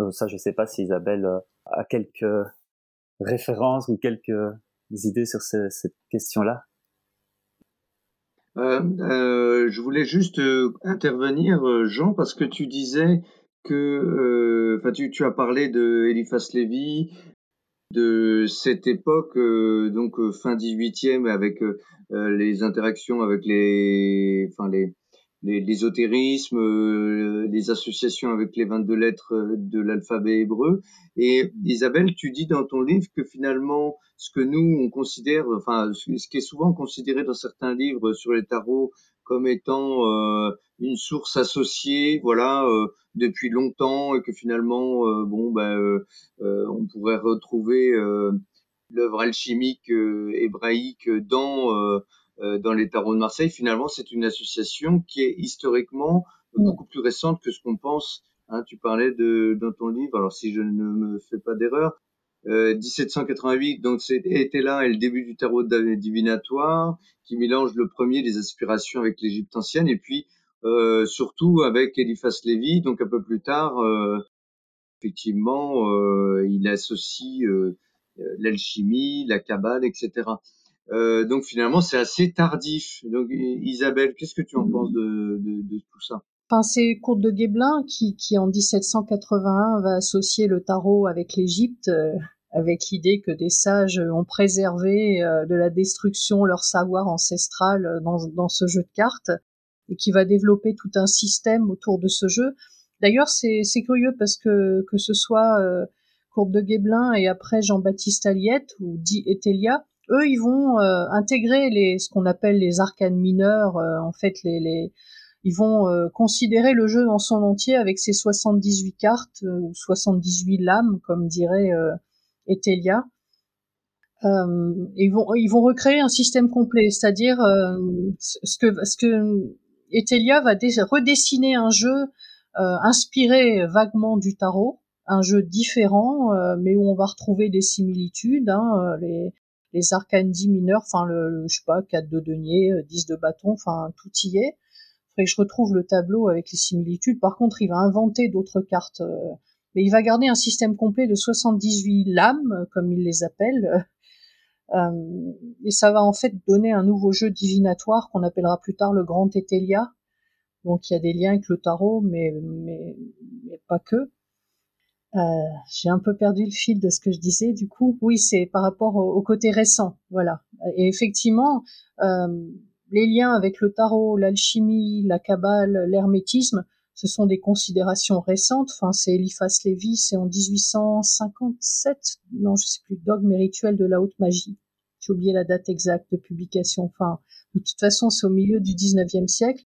Euh, ça, je sais pas si Isabelle a quelques références ou quelques idées sur ce, cette question-là. Euh, euh, je voulais juste euh, intervenir, euh, Jean, parce que tu disais que, enfin, tu, tu, as parlé de Eliphas Lévy, de cette époque, donc fin 18e, avec les interactions avec les, enfin les, l'ésotérisme, euh, les associations avec les 22 lettres euh, de l'alphabet hébreu. Et Isabelle, tu dis dans ton livre que finalement, ce que nous, on considère, enfin, ce qui est souvent considéré dans certains livres sur les tarots comme étant euh, une source associée, voilà, euh, depuis longtemps, et que finalement, euh, bon, ben, on pourrait retrouver l'œuvre alchimique hébraïque dans euh, dans les tarots de Marseille, finalement, c'est une association qui est historiquement mm. beaucoup plus récente que ce qu'on pense. Hein, tu parlais de dans ton livre, alors si je ne me fais pas d'erreur, euh, 1788, donc c'était là et le début du tarot divinatoire qui mélange le premier des aspirations avec l'Égypte ancienne et puis euh, surtout avec Eliphas Lévy, donc un peu plus tard, euh, effectivement, euh, il associe euh, l'alchimie, la cabale, etc. Euh, donc finalement, c'est assez tardif. Donc Isabelle, qu'est-ce que tu en penses de, tout ça? Enfin, c'est Courte de Guéblin qui, en 1781, va associer le tarot avec l'Égypte, euh, avec l'idée que des sages ont préservé euh, de la destruction leur savoir ancestral dans, ce jeu de cartes. et qui va développer tout un système autour de ce jeu. D'ailleurs, c'est curieux parce que que ce soit Courbe de Guéblin et après Jean-Baptiste Aliette ou dit Etelia, eux, ils vont euh, intégrer les ce qu'on appelle les arcanes mineurs, euh, en fait les, les ils vont considérer le jeu dans son entier avec ses 78 cartes ou 78 lames, comme dirait Etelia. Euh, ils vont ils vont recréer un système complet, c'est-à-dire ce que ce que Etelia va redessiner un jeu euh, inspiré vaguement du tarot, un jeu différent, euh, mais où on va retrouver des similitudes, hein, euh, les, les arcanes dits mineurs, enfin le, je sais pas, 4 de denier, 10 de bâton, enfin tout y est. Faudrait que je retrouve le tableau avec les similitudes. Par contre, il va inventer d'autres cartes, mais il va garder un système complet de 78 lames, comme il les appelle. Euh, et ça va en fait donner un nouveau jeu divinatoire qu'on appellera plus tard le Grand Etelia, donc il y a des liens avec le tarot, mais, mais, mais pas que. Euh, j'ai un peu perdu le fil de ce que je disais. Du coup, oui, c'est par rapport au, côté récent, voilà. Et effectivement, euh, les liens avec le tarot, l'alchimie, la cabale, l'hermétisme, ce sont des considérations récentes. Enfin, c'est Eliphas Lévy, c'est en 1857, non, je sais plus, dogme et rituel de la haute magie. J'ai oublié la date exacte de publication. Enfin, de toute façon, c'est au milieu du 19e siècle.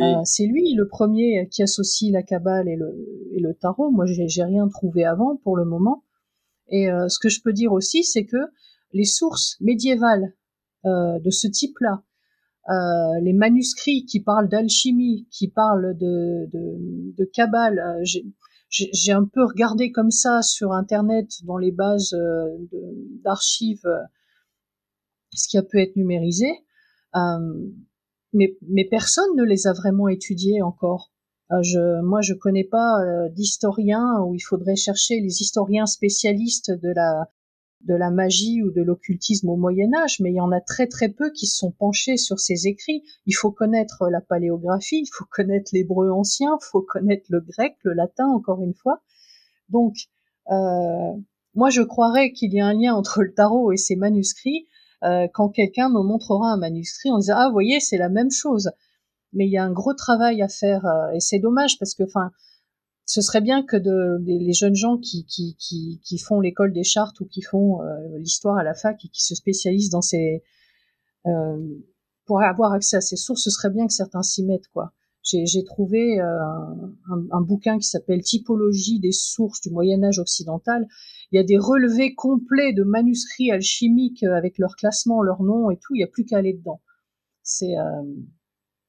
Euh, c'est lui le premier qui associe la cabale et le, et le tarot. Moi, j'ai rien trouvé avant pour le moment. Et euh, ce que je peux dire aussi, c'est que les sources médiévales euh, de ce type-là, les manuscrits qui parlent d'alchimie, qui parlent de, de, de cabale, j'ai un peu regardé comme ça sur Internet dans les bases d'archives ce qui a pu être numérisé mais, mais personne ne les a vraiment étudiés encore. Euh, je, moi, je connais pas euh, d'historiens où il faudrait chercher les historiens spécialistes de la de la magie ou de l'occultisme au Moyen Âge, mais il y en a très très peu qui se sont penchés sur ces écrits. Il faut connaître la paléographie, il faut connaître l'hébreu ancien, il faut connaître le grec, le latin, encore une fois. Donc, euh, moi, je croirais qu'il y a un lien entre le tarot et ces manuscrits, euh, quand quelqu'un me montrera un manuscrit on disant ah vous voyez c'est la même chose mais il y a un gros travail à faire euh, et c'est dommage parce que enfin ce serait bien que les jeunes gens qui, qui, qui, qui font l'école des chartes ou qui font euh, l'histoire à la fac et qui se spécialisent dans ces pour avoir accès à ces sources, ce serait bien que certains s'y mettent quoi. J'ai trouvé un, un, un, bouquin qui s'appelle Typologie des sources du Moyen Âge occidental il y a des relevés complets de manuscrits alchimiques euh, avec leur classement, leur nom et tout. Il n'y a plus qu'à aller dedans. C'est euh,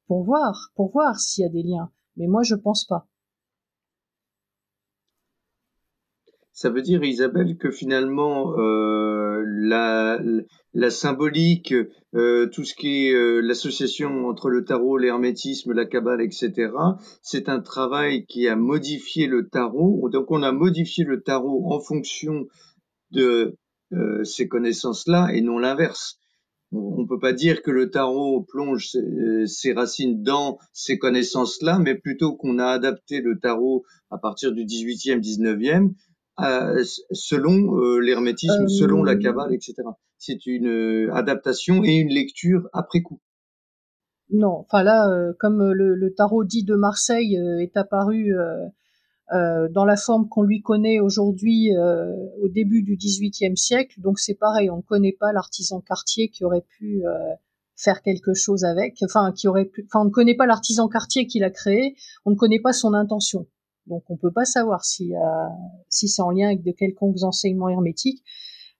pour voir, pour voir s'il y a des liens. Mais moi, je pense pas. Ça veut dire, Isabelle, que finalement, euh, la, symbolique, euh, tout ce qui est euh, l'association entre le tarot, l'hermétisme, la cabale, etc., c'est un travail qui a modifié le tarot. Donc, on a modifié le tarot en fonction de euh, ces connaissances-là et non l'inverse. On ne peut pas dire que le tarot plonge ses racines dans ces connaissances-là, mais plutôt qu'on a adapté le tarot à partir du 18e, 19e euh, selon euh, l'hermétisme, selon la cabale, etc. C'est une euh, adaptation et une lecture après coup. Non, enfin là, comme le, tarot dit de Marseille est apparu dans la forme qu'on lui connaît aujourd'hui au début du XVIIIe siècle, donc c'est pareil, on ne connaît pas l'artisan quartier qui aurait pu faire quelque chose avec, enfin qui aurait pu, enfin on ne connaît pas l'artisan quartier qui l'a créé, on ne connaît pas son intention. Donc on peut pas savoir si, si c'est en lien avec de quelconques enseignements hermétiques.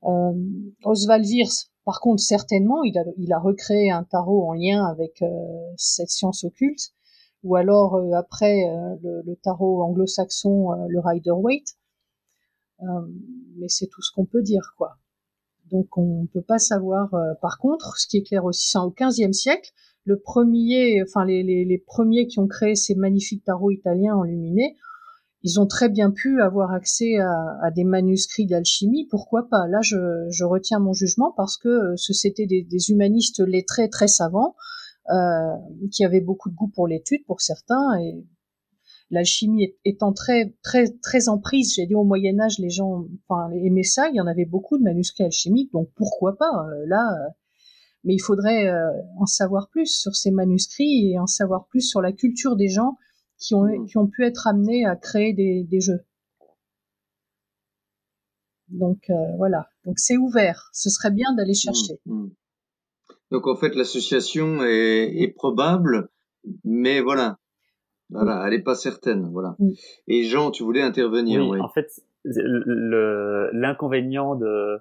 Euh, Oswald Wirth, par contre, certainement, il a, il a recréé un tarot en lien avec euh, cette science occulte, ou alors euh, après euh, le, tarot anglo-saxon, le Rider-Waite. mais c'est tout ce qu'on peut dire, quoi. Donc on ne peut pas savoir. par contre, ce qui est clair aussi, c'est au XVe siècle, le premier, enfin les, les, les, premiers qui ont créé ces magnifiques tarots italiens enluminés ils ont très bien pu avoir accès à, des manuscrits d'alchimie, pourquoi pas? Là, je, retiens mon jugement parce que euh, ce c'était des, humanistes lettrés très savants, euh, qui avaient beaucoup de goût pour l'étude pour certains, et l'alchimie étant très très très en prise, j'ai dit au Moyen Âge, les gens aimaient ça, il y en avait beaucoup de manuscrits alchimiques, donc pourquoi pas? Euh, Là, mais il faudrait en savoir plus sur ces manuscrits et en savoir plus sur la culture des gens qui ont, mmh. qui ont pu être amenés à créer des, des jeux. Donc euh, voilà, donc c'est ouvert. Ce serait bien d'aller mmh, chercher. Mmh. Donc en fait, l'association est, est, probable, mais voilà, voilà, elle n'est pas certaine, voilà. Et Jean, tu voulais intervenir. Oui, en fait, l'inconvénient de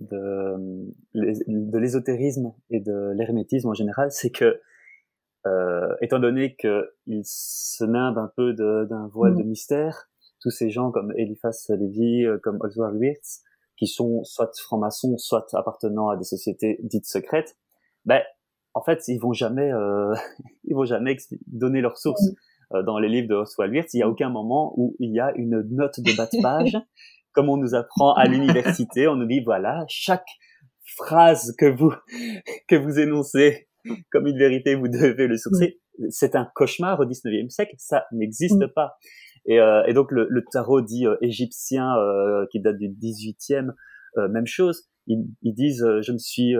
de, de l'ésotérisme et de l'hermétisme en général, c'est que, euh, étant donné qu'il se nimbe un peu d'un voile de mystère, tous ces gens comme Eliphas Lévy, euh, comme Oswald Wirtz, qui sont soit francs-maçons, soit appartenant à des sociétés dites secrètes, ben, en fait, ils vont jamais, euh, ils vont jamais donner leurs sources. Euh, dans les livres de Oswald Wirtz, il n'y a aucun moment où il y a une note de bas de page comme on nous apprend à l'université, on nous dit voilà, chaque phrase que vous que vous énoncez comme une vérité, vous devez le sourcer. C'est un cauchemar au 19e siècle, ça n'existe pas. Et, euh, et, donc le, le tarot dit euh, égyptien euh, qui date du 18e, euh, même chose. Ils, ils disent je me suis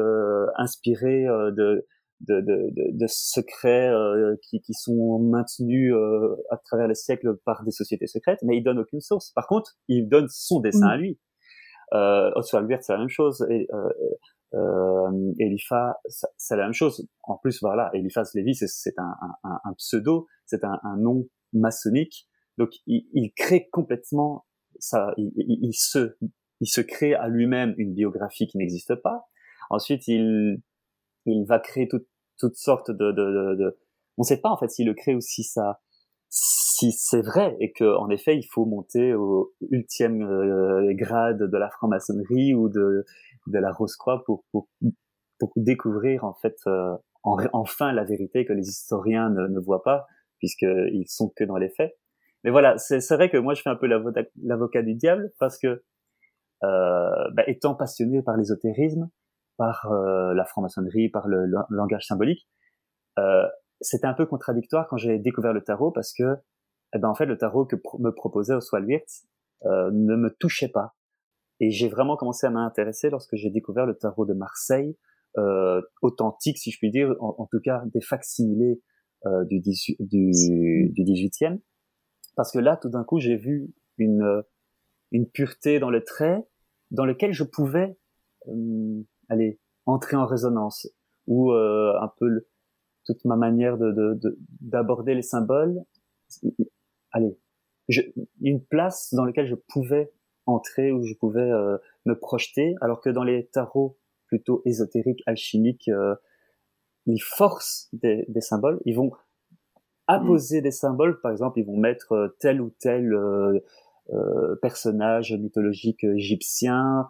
inspiré de de, de, de, secrets qui, qui, sont maintenus à travers les siècles par des sociétés secrètes, mais il donne aucune source. Par contre, il donne son dessin à lui. Euh, Oswald Wirth, c'est la même chose. Et, euh, Eliphas, c'est la même chose. En plus, voilà, Eliphas Lévy, c'est un, pseudo, c'est un, nom maçonnique. Donc, il, crée complètement ça. Il, se, il se crée à lui-même une biographie qui n'existe pas. Ensuite, il il va créer tout, toutes sortes de, de, on ne sait pas en fait s'il le crée ou si ça si c'est vrai et que en effet il faut monter au ultième euh, grade de la franc-maçonnerie ou de de la Rose-Croix pour, pour, pour découvrir en fait euh, enfin la vérité que les historiens ne, voient pas puisqu'ils sont que dans les faits. Mais voilà, c'est vrai que moi je fais un peu l'avocat du diable parce que euh, bah, étant passionné par l'ésotérisme, par euh, la franc-maçonnerie, par le, langage symbolique. Euh, c'était un peu contradictoire quand j'ai découvert le tarot parce que, eh ben, en fait, le tarot que me proposait Oswald euh, ne me touchait pas. Et j'ai vraiment commencé à m'intéresser lorsque j'ai découvert le tarot de Marseille, euh, authentique, si je puis dire, en, tout cas des facsimilés euh, du, 18, du, du 18e. Parce que là, tout d'un coup, j'ai vu une, une pureté dans le trait dans lequel je pouvais euh, allez, entrer en résonance, ou euh, un peu toute ma manière de d'aborder les symboles, allez, je, une place dans laquelle je pouvais entrer, où je pouvais euh, me projeter, alors que dans les tarots plutôt ésotériques, alchimiques, euh, ils forcent des, des, symboles, ils vont apposer des symboles, par exemple, ils vont mettre tel ou tel personnage mythologique égyptien,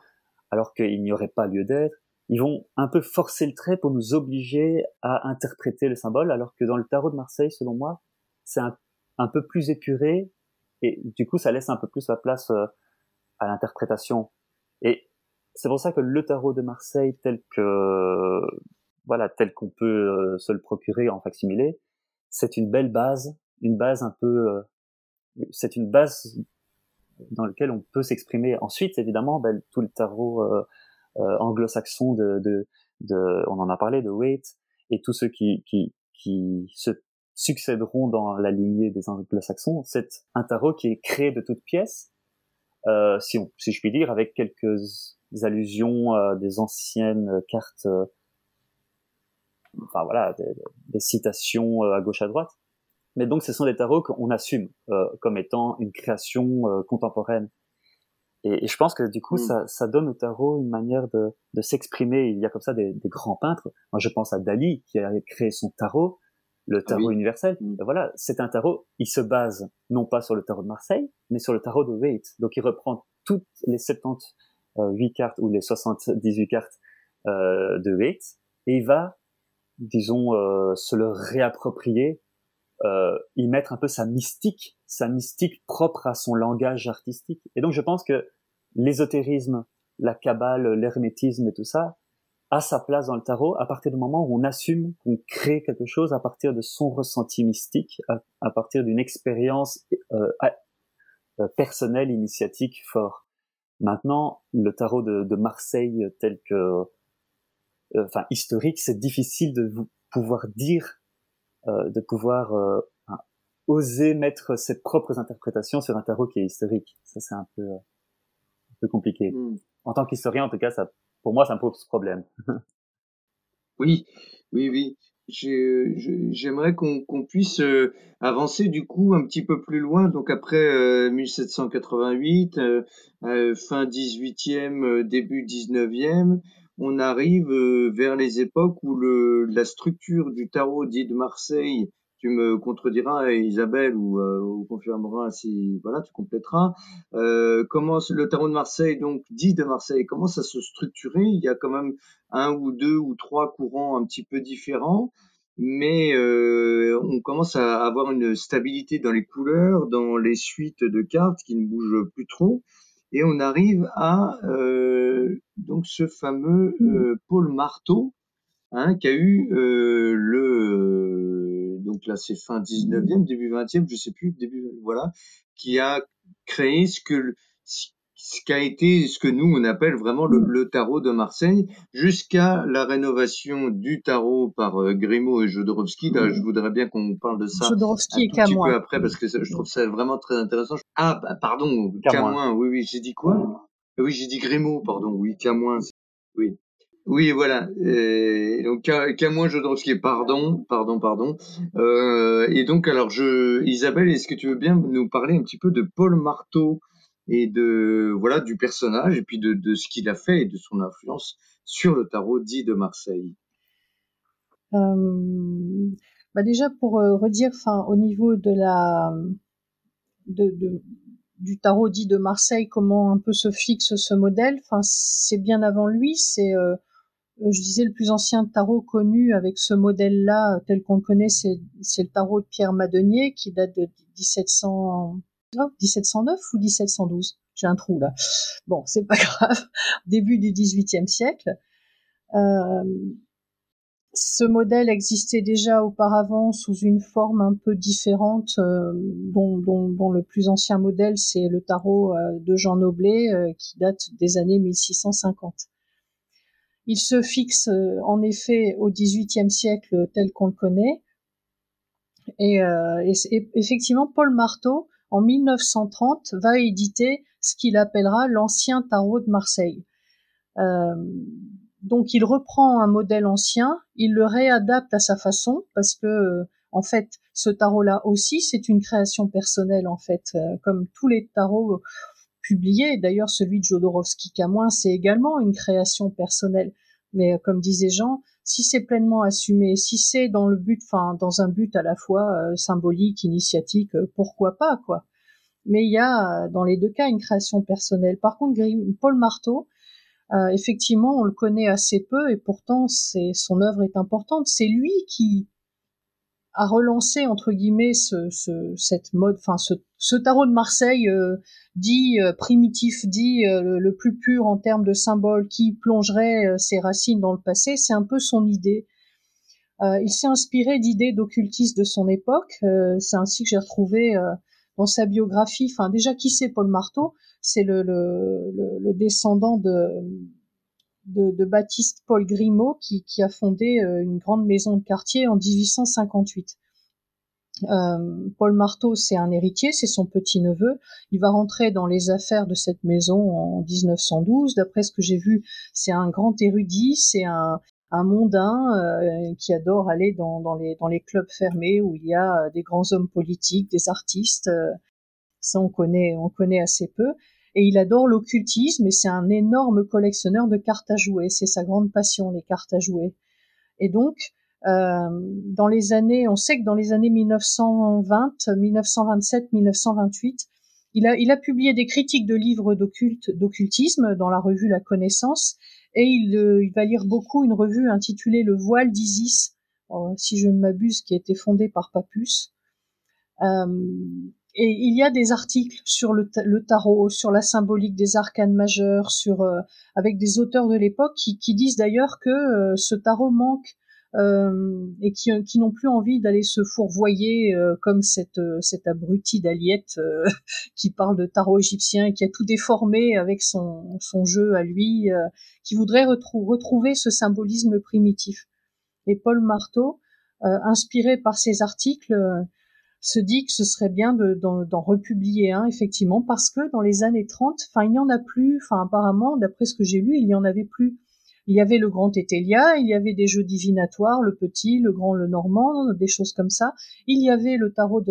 alors qu'il n'y aurait pas lieu d'être ils vont un peu forcer le trait pour nous obliger à interpréter le symbole, alors que dans le tarot de Marseille, selon moi, c'est un, peu plus épuré et du coup, ça laisse un peu plus la place euh, à l'interprétation. Et c'est pour ça que le tarot de Marseille, tel que voilà, tel qu'on peut euh, se le procurer en facsimilé, c'est une belle base, une base un peu, euh, c'est une base dans laquelle on peut s'exprimer. Ensuite, évidemment, ben, tout le tarot anglo-saxons de, de, de, on en a parlé, de Waite, et tous ceux qui, qui, qui se succéderont dans la lignée des anglo-saxons, c'est un tarot qui est créé de toutes pièces, euh, si, on, si je puis dire, avec quelques allusions à des anciennes cartes, euh, enfin voilà, des, des, citations euh, à gauche à droite. Mais donc ce sont des tarots qu'on assume euh, comme étant une création euh, contemporaine. Et, je pense que du coup, mm. ça, ça, donne au tarot une manière de, de s'exprimer. Il y a comme ça des, des, grands peintres. Moi, je pense à Dali qui a créé son tarot, le ah tarot universel. Mm. voilà, c'est un tarot. Il se base non pas sur le tarot de Marseille, mais sur le tarot de Waite. Donc, il reprend toutes les 78 euh, cartes ou les 78 cartes euh, de Waite et il va, disons, euh, se le réapproprier euh, y mettre un peu sa mystique, sa mystique propre à son langage artistique. Et donc je pense que l'ésotérisme, la cabale, l'hermétisme et tout ça a sa place dans le tarot à partir du moment où on assume qu'on crée quelque chose à partir de son ressenti mystique, à, partir d'une expérience euh, euh, personnelle, initiatique fort. Maintenant, le tarot de, de Marseille tel que enfin historique, c'est difficile de vous pouvoir dire, de pouvoir oser mettre ses propres interprétations sur un tarot qui est historique. Ça, c'est un peu, un peu compliqué. Hmm. En tant qu'historien, en tout cas, ça, pour moi, ça me pose problème. oui, oui, oui. J'aimerais qu'on puisse euh, avancer du coup un petit peu plus loin. Donc après 1788, euh, euh, fin 18e, début 19e, on arrive vers les époques où le, la structure du tarot dit de Marseille tu me contrediras, Isabelle, ou, euh, ou confirmeras si voilà, tu compléteras. Euh, comment le tarot de Marseille, donc dit de Marseille, commence à se structurer Il y a quand même un ou deux ou trois courants un petit peu différents, mais euh, on commence à avoir une stabilité dans les couleurs, dans les suites de cartes qui ne bougent plus trop, et on arrive à euh, donc ce fameux mmh. euh, Paul Marteau, hein, qui a eu euh, le donc là c'est fin 19e, début 20e, je sais plus, début voilà, qui a créé ce que ce qui a été ce que nous on appelle vraiment le, tarot de Marseille jusqu'à la rénovation du tarot par euh, Grimaud et Jodorowsky. Là, je voudrais bien qu'on parle de ça Jodorowsky un petit peu après parce que je trouve ça vraiment très intéressant. Ah bah, pardon, Camoin. Oui oui, j'ai dit quoi? Oui, j'ai dit Grimaud, pardon. Oui, Camoin. Oui. Oui, voilà. Et donc, Camoin Jodorowsky, pardon, pardon, pardon. Euh, et donc, alors, je, Isabelle, est-ce que tu veux bien nous parler un petit peu de Paul Marteau? Et de voilà du personnage et puis de, de ce qu'il a fait et de son influence sur le tarot dit de Marseille. Euh, bah déjà pour euh, redire, enfin au niveau de la de, du tarot dit de Marseille, comment un peu se fixe ce modèle. Enfin, c'est bien avant lui. C'est euh, je disais, le plus ancien tarot connu avec ce modèle-là, tel qu'on le connaît, c'est, le tarot de Pierre Madenier, qui date de 1700, 1709 ou 1712. J'ai un trou là. Bon, c'est pas grave. Début du XVIIIe siècle. Euh, ce modèle existait déjà auparavant sous une forme un peu différente, dont, dont, le plus ancien modèle, c'est le tarot de Jean Noblet, qui date des années 1650. Il se fixe euh, en effet au XVIIIe siècle tel qu'on le connaît. Et, euh, effectivement, Paul Marteau, en 1930, va éditer ce qu'il appellera l'ancien tarot de Marseille. Euh, donc il reprend un modèle ancien, il le réadapte à sa façon parce que en fait ce tarot là aussi c'est une création personnelle en fait comme tous les tarots publié. D'ailleurs, celui de Jodorowsky Camoin, c'est également une création personnelle. Mais euh, comme disait Jean, si c'est pleinement assumé, si c'est dans le but, enfin dans un but à la fois euh, symbolique, initiatique, euh, pourquoi pas quoi. Mais il y a dans les deux cas une création personnelle. Par contre, Paul Marteau, effectivement, on le connaît assez peu et pourtant son œuvre est importante. C'est lui qui a relancé entre guillemets ce, ce cette mode, enfin ce, ce, tarot de Marseille euh, dit euh, primitif, dit euh, le, plus pur en termes de symbole, qui plongerait ses racines dans le passé, c'est un peu son idée. il s'est inspiré d'idées d'occultistes de son époque. c'est ainsi que j'ai retrouvé dans sa biographie. Enfin, déjà qui c'est Paul Marteau? C'est le, le, le, descendant de de, Baptiste Paul Grimaud qui, a fondé euh, une grande maison de quartier en 1858. Euh, Paul Marteau, c'est un héritier, c'est son petit-neveu. Il va rentrer dans les affaires de cette maison en 1912. D'après ce que j'ai vu, c'est un grand érudit, c'est un, mondain euh, qui adore aller dans, les, clubs fermés où il y a des grands hommes politiques, des artistes. ça, on connaît assez peu et il adore l'occultisme et c'est un énorme collectionneur de cartes à jouer. C'est sa grande passion, les cartes à jouer. Et donc, euh, dans les années, on sait que dans les années 1920, 1927, 1928, il a, il a publié des critiques de livres d'occultisme dans la revue La Connaissance et il, euh, il, va lire beaucoup une revue intitulée Le voile d'Isis, euh, si je ne m'abuse, qui a été fondée par Papus. Euh, et il y a des articles sur le, tarot, sur la symbolique des arcanes majeurs, sur euh, avec des auteurs de l'époque qui, disent d'ailleurs que euh, ce tarot manque euh, et qui, qui n'ont plus envie d'aller se fourvoyer euh, comme cette, euh, cette abrutie d'Aliette qui parle de tarot égyptien et qui a tout déformé avec son, son jeu à lui, qui voudrait retrouver ce symbolisme primitif. Et Paul Marteau, inspiré par ces articles, se dit que ce serait bien d'en republier un, effectivement, parce que dans les années 30, enfin, il n'y en a plus, enfin, apparemment, d'après ce que j'ai lu, il n'y en avait plus. Il y avait le grand Tétélia, il y avait des jeux divinatoires, le petit, le grand, le normand, des choses comme ça. Il y avait le tarot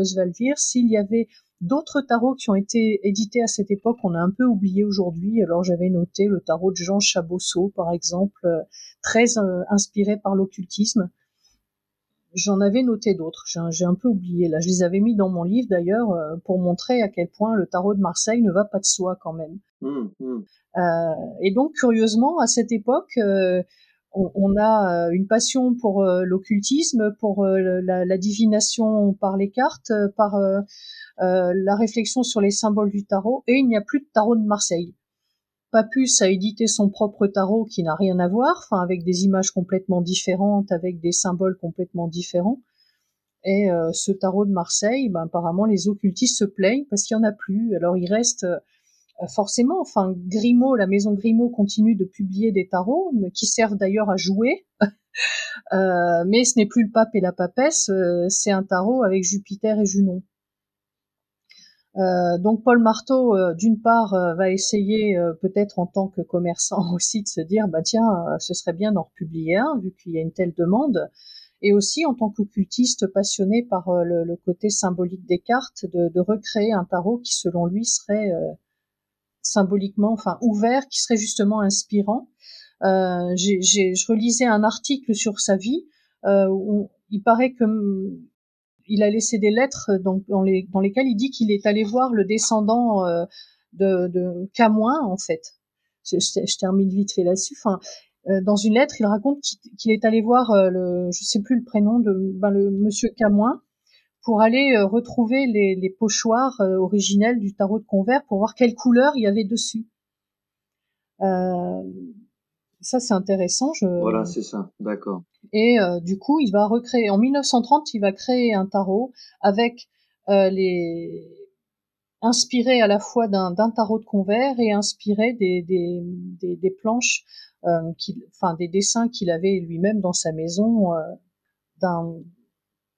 s'il il y avait d'autres tarots qui ont été édités à cette époque, on a un peu oublié aujourd'hui. Alors j'avais noté le tarot de Jean Chabosso, par exemple, euh, très euh, inspiré par l'occultisme. J'en avais noté d'autres, j'ai un peu oublié là. Je les avais mis dans mon livre d'ailleurs euh, pour montrer à quel point le tarot de Marseille ne va pas de soi quand même. Mmh, mmh. Euh, et donc curieusement, à cette époque, euh, on, a une passion pour l'occultisme, pour la, la, divination par les cartes, par la réflexion sur les symboles du tarot, et il n'y a plus de tarot de Marseille. Papus a édité son propre tarot qui n'a rien à voir, enfin avec des images complètement différentes, avec des symboles complètement différents. Et euh, ce tarot de Marseille, ben, apparemment les occultistes se plaignent parce qu'il y en a plus. Alors il reste euh, forcément, enfin Grimaud, la maison Grimaud continue de publier des tarots qui servent d'ailleurs à jouer. euh, mais ce n'est plus le pape et la papesse, c'est un tarot avec Jupiter et Junon. Euh, donc Paul Marteau, euh, d'une part, euh, va essayer peut-être en tant que commerçant aussi de se dire, bah tiens, ce serait bien d'en republier un vu qu'il y a une telle demande, et aussi en tant qu'occultiste passionné par le, côté symbolique des cartes, de, recréer un tarot qui, selon lui, serait symboliquement, enfin ouvert, qui serait justement inspirant. je relisais un article sur sa vie. où il paraît que il a laissé des lettres dans, dans, les, dans lesquelles il dit qu'il est allé voir le descendant euh, de, de Camoin, en fait. Je, termine vite fait là-dessus. Enfin, euh, dans une lettre, il raconte qu'il est allé voir euh, le, je sais plus le prénom de ben, le monsieur Camoin pour aller retrouver les, les pochoirs originels du tarot de Convert pour voir quelle couleur il y avait dessus. Ça, c'est intéressant. Je... Voilà, c'est ça. D'accord. Et euh, du coup, il va recréer en 1930, il va créer un tarot avec euh, les inspiré à la fois d'un tarot de convert et inspiré des, des, des, des planches, euh, enfin des dessins qu'il avait lui-même dans sa maison euh, d'un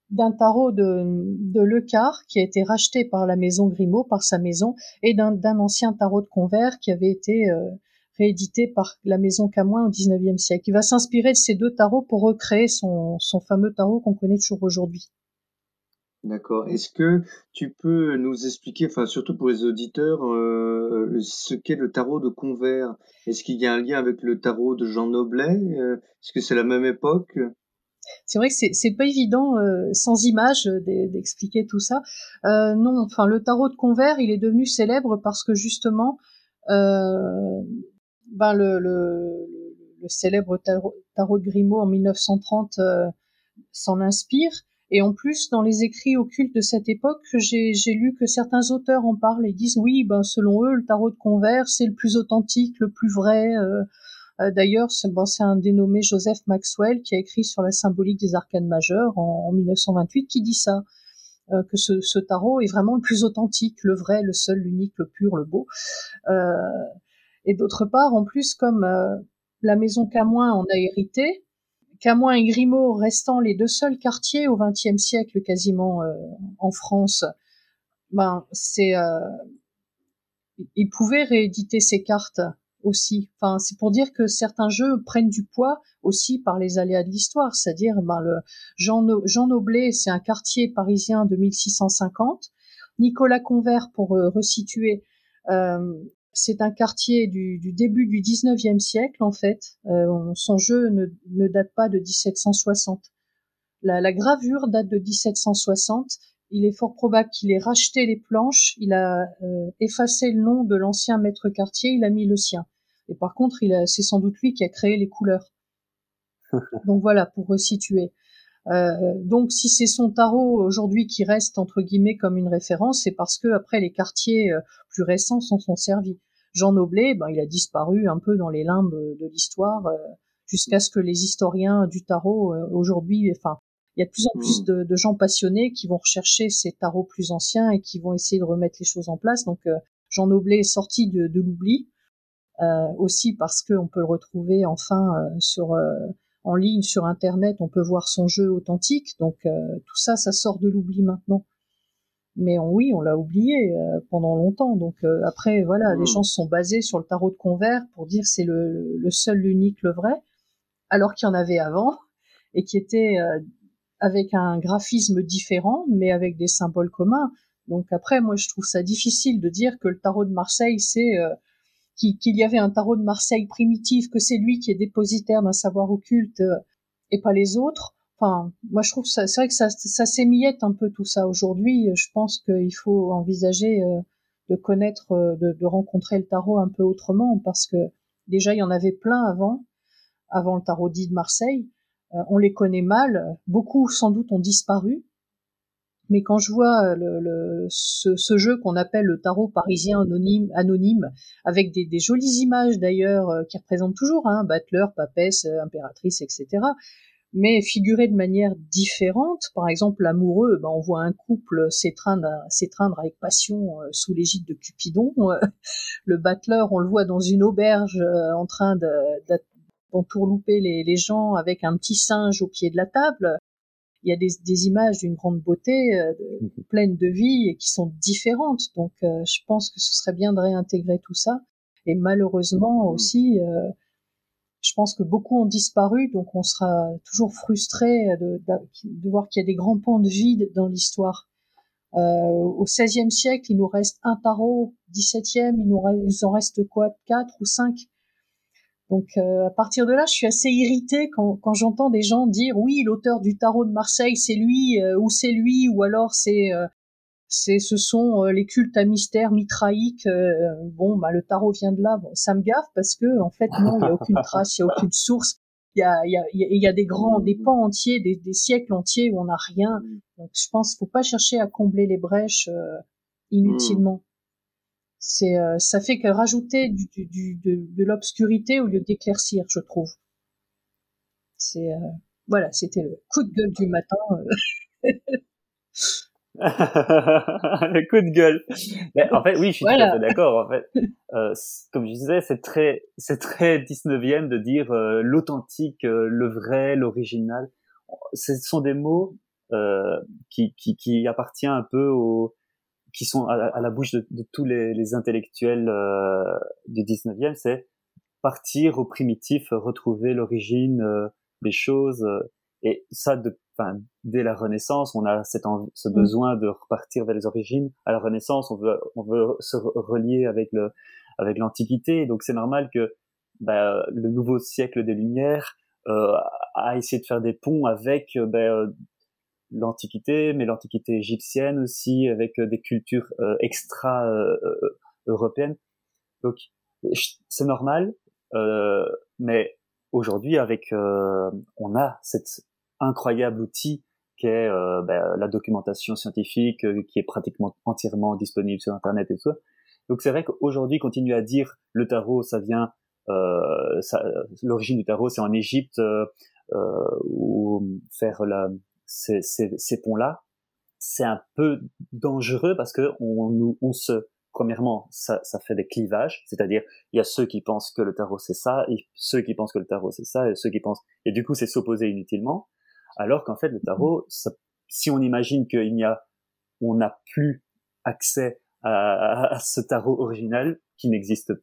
d'un tarot de, de Lecar qui a été racheté par la maison Grimaud, par sa maison, et d'un ancien tarot de convert qui avait été réédité par la maison Camoin au XIXe siècle. Il va s'inspirer de ces deux tarots pour recréer son, fameux tarot qu'on connaît toujours aujourd'hui. D'accord. Est-ce que tu peux nous expliquer, enfin surtout pour les auditeurs, euh, ce qu'est le tarot de Convert? Est-ce qu'il y a un lien avec le tarot de Jean Noblet? Euh, Est-ce que c'est la même époque? C'est vrai que c'est pas évident euh, sans image d'expliquer tout ça. non, enfin le tarot de Convert, il est devenu célèbre parce que justement ben le, le, le célèbre tarot, de Grimaud en 1930 euh, s'en inspire. Et en plus, dans les écrits occultes de cette époque, j'ai lu que certains auteurs en parlent et disent oui, ben selon eux, le tarot de Convert, c'est le plus authentique, le plus vrai. Euh, euh D'ailleurs, c'est bon, un dénommé Joseph Maxwell qui a écrit sur la symbolique des arcanes majeurs en, en 1928 qui dit ça, euh, que ce, ce, tarot est vraiment le plus authentique, le vrai, le seul, l'unique, le pur, le beau. Euh, et d'autre part, en plus, comme euh, la maison Camoin en a hérité, Camoin et Grimaud restant les deux seuls quartiers au XXe siècle quasiment euh, en France, ben c'est euh, ils pouvaient rééditer ces cartes aussi. Enfin, c'est pour dire que certains jeux prennent du poids aussi par les aléas de l'histoire, c'est-à-dire ben, le Jean, Jean Noblet, c'est un quartier parisien de 1650. Nicolas Convert, pour resituer, euh, c'est un quartier du, début du 19e siècle, en fait. Euh, son jeu ne, date pas de 1760. La, gravure date de 1760. Il est fort probable qu'il ait racheté les planches, il a euh, effacé le nom de l'ancien maître quartier, il a mis le sien. Et par contre, c'est sans doute lui qui a créé les couleurs. Donc voilà, pour resituer. Euh, donc si c'est son tarot aujourd'hui qui reste entre guillemets comme une référence, c'est parce que après les quartiers euh, plus récents s'en sont servis. Jean Noblet, ben, il a disparu un peu dans les limbes de l'histoire euh, jusqu'à ce que les historiens du tarot aujourd'hui, enfin, il y a de plus en plus de, de, gens passionnés qui vont rechercher ces tarots plus anciens et qui vont essayer de remettre les choses en place. Donc Jean Noblet est sorti de, de l'oubli. Euh, aussi parce qu'on peut le retrouver enfin euh, sur euh, en ligne sur internet, on peut voir son jeu authentique. Donc tout ça, ça sort de l'oubli maintenant. Mais oui, on l'a oublié pendant longtemps. Donc après, voilà, les hmm. gens se sont basés sur le tarot de Convert pour dire c'est le, le, seul, l'unique, le vrai, alors qu'il y en avait avant et qui était avec un graphisme différent, mais avec des symboles communs. Donc après, moi, je trouve ça difficile de dire que le tarot de Marseille, c'est qu'il y avait un tarot de Marseille primitif, que c'est lui qui est dépositaire d'un savoir occulte euh, et pas les autres. Enfin, moi je trouve ça, c'est vrai que ça, ça s'émiette un peu tout ça aujourd'hui. Je pense qu'il faut envisager euh, de connaître, euh, de, de, rencontrer le tarot un peu autrement parce que déjà il y en avait plein avant, avant le tarot dit de Marseille. on les connaît mal, beaucoup sans doute ont disparu mais quand je vois le, ce, jeu qu'on appelle le tarot parisien anonyme, avec des, jolies images d'ailleurs euh, qui représentent toujours hein, battleur, papesse, euh, impératrice, etc., mais figuré de manière différente. Par exemple, l'amoureux, ben, on voit un couple s'étreindre, s'étreindre avec passion euh, sous l'égide de Cupidon. le battleur, on le voit dans une auberge en train d'entourlouper les, les gens avec un petit singe au pied de la table il y a des, des images d'une grande beauté, euh, mhm. pleines de vie et qui sont différentes. Donc, euh, je pense que ce serait bien de réintégrer tout ça. Et malheureusement mhm. aussi, euh, je pense que beaucoup ont disparu, donc on sera toujours frustré de, de, voir qu'il y a des grands pans de vide dans l'histoire. Euh, au XVIe siècle, il nous reste un tarot, XVIIe, il nous, il nous en reste quoi, quatre ou cinq? Donc euh, à partir de là, je suis assez irritée quand, quand j'entends des gens dire oui, l'auteur du tarot de Marseille, c'est lui, euh, ou c'est lui, ou alors c'est euh, c'est ce sont les cultes à mystère mitraïques. bon, bah le tarot vient de là. Bon, ça me gaffe parce que en fait non, il y a aucune trace, il y a aucune source. Il y a, y, a, y a des grands, des pans entiers, des, des siècles entiers où on n'a rien. Donc je pense qu'il faut pas chercher à combler les brèches inutilement c'est euh, ça fait que rajouter du, du, de, de l'obscurité au lieu d'éclaircir, je trouve. C'est euh, voilà, c'était le coup de gueule du matin. Euh. le coup de gueule. Mais en fait, oui, je suis tout à fait d'accord. En fait, comme je disais, c'est très, c'est très 19e de dire l'authentique, le vrai, l'original. Ce sont des mots qui, qui, qui appartiennent un peu au, qui sont à, la bouche de, de tous les, les intellectuels euh, du 19e, c'est partir au primitif, retrouver l'origine euh, des choses. Euh, et ça, de, dès la Renaissance, on a ce mm. besoin de repartir vers les origines. À la Renaissance, on veut, on veut se relier avec le, avec l'Antiquité. Donc c'est normal que bah, le nouveau siècle des Lumières euh, a essayé de faire des ponts avec bah, l'Antiquité, mais l'Antiquité égyptienne aussi, avec euh, des cultures euh, extra euh. Donc c'est normal, mais aujourd'hui, avec on a cet incroyable outil qui est ben, la documentation scientifique, qui est pratiquement entièrement disponible sur Internet et tout. Ça. Donc c'est vrai qu'aujourd'hui, continuer à dire le tarot, ça vient, l'origine du tarot, c'est en Égypte, ou faire la ces, ces, ces ponts-là, c'est un peu dangereux parce que on, on se premièrement, ça, ça fait des clivages, c'est-à-dire il y a ceux qui pensent que le tarot c'est ça, et ceux qui pensent que le tarot c'est ça, et ceux qui pensent et du coup c'est s'opposer inutilement, alors qu'en fait le tarot, ça, si on imagine qu'il n'y a, on n'a plus accès à, à, ce tarot original qui n'existe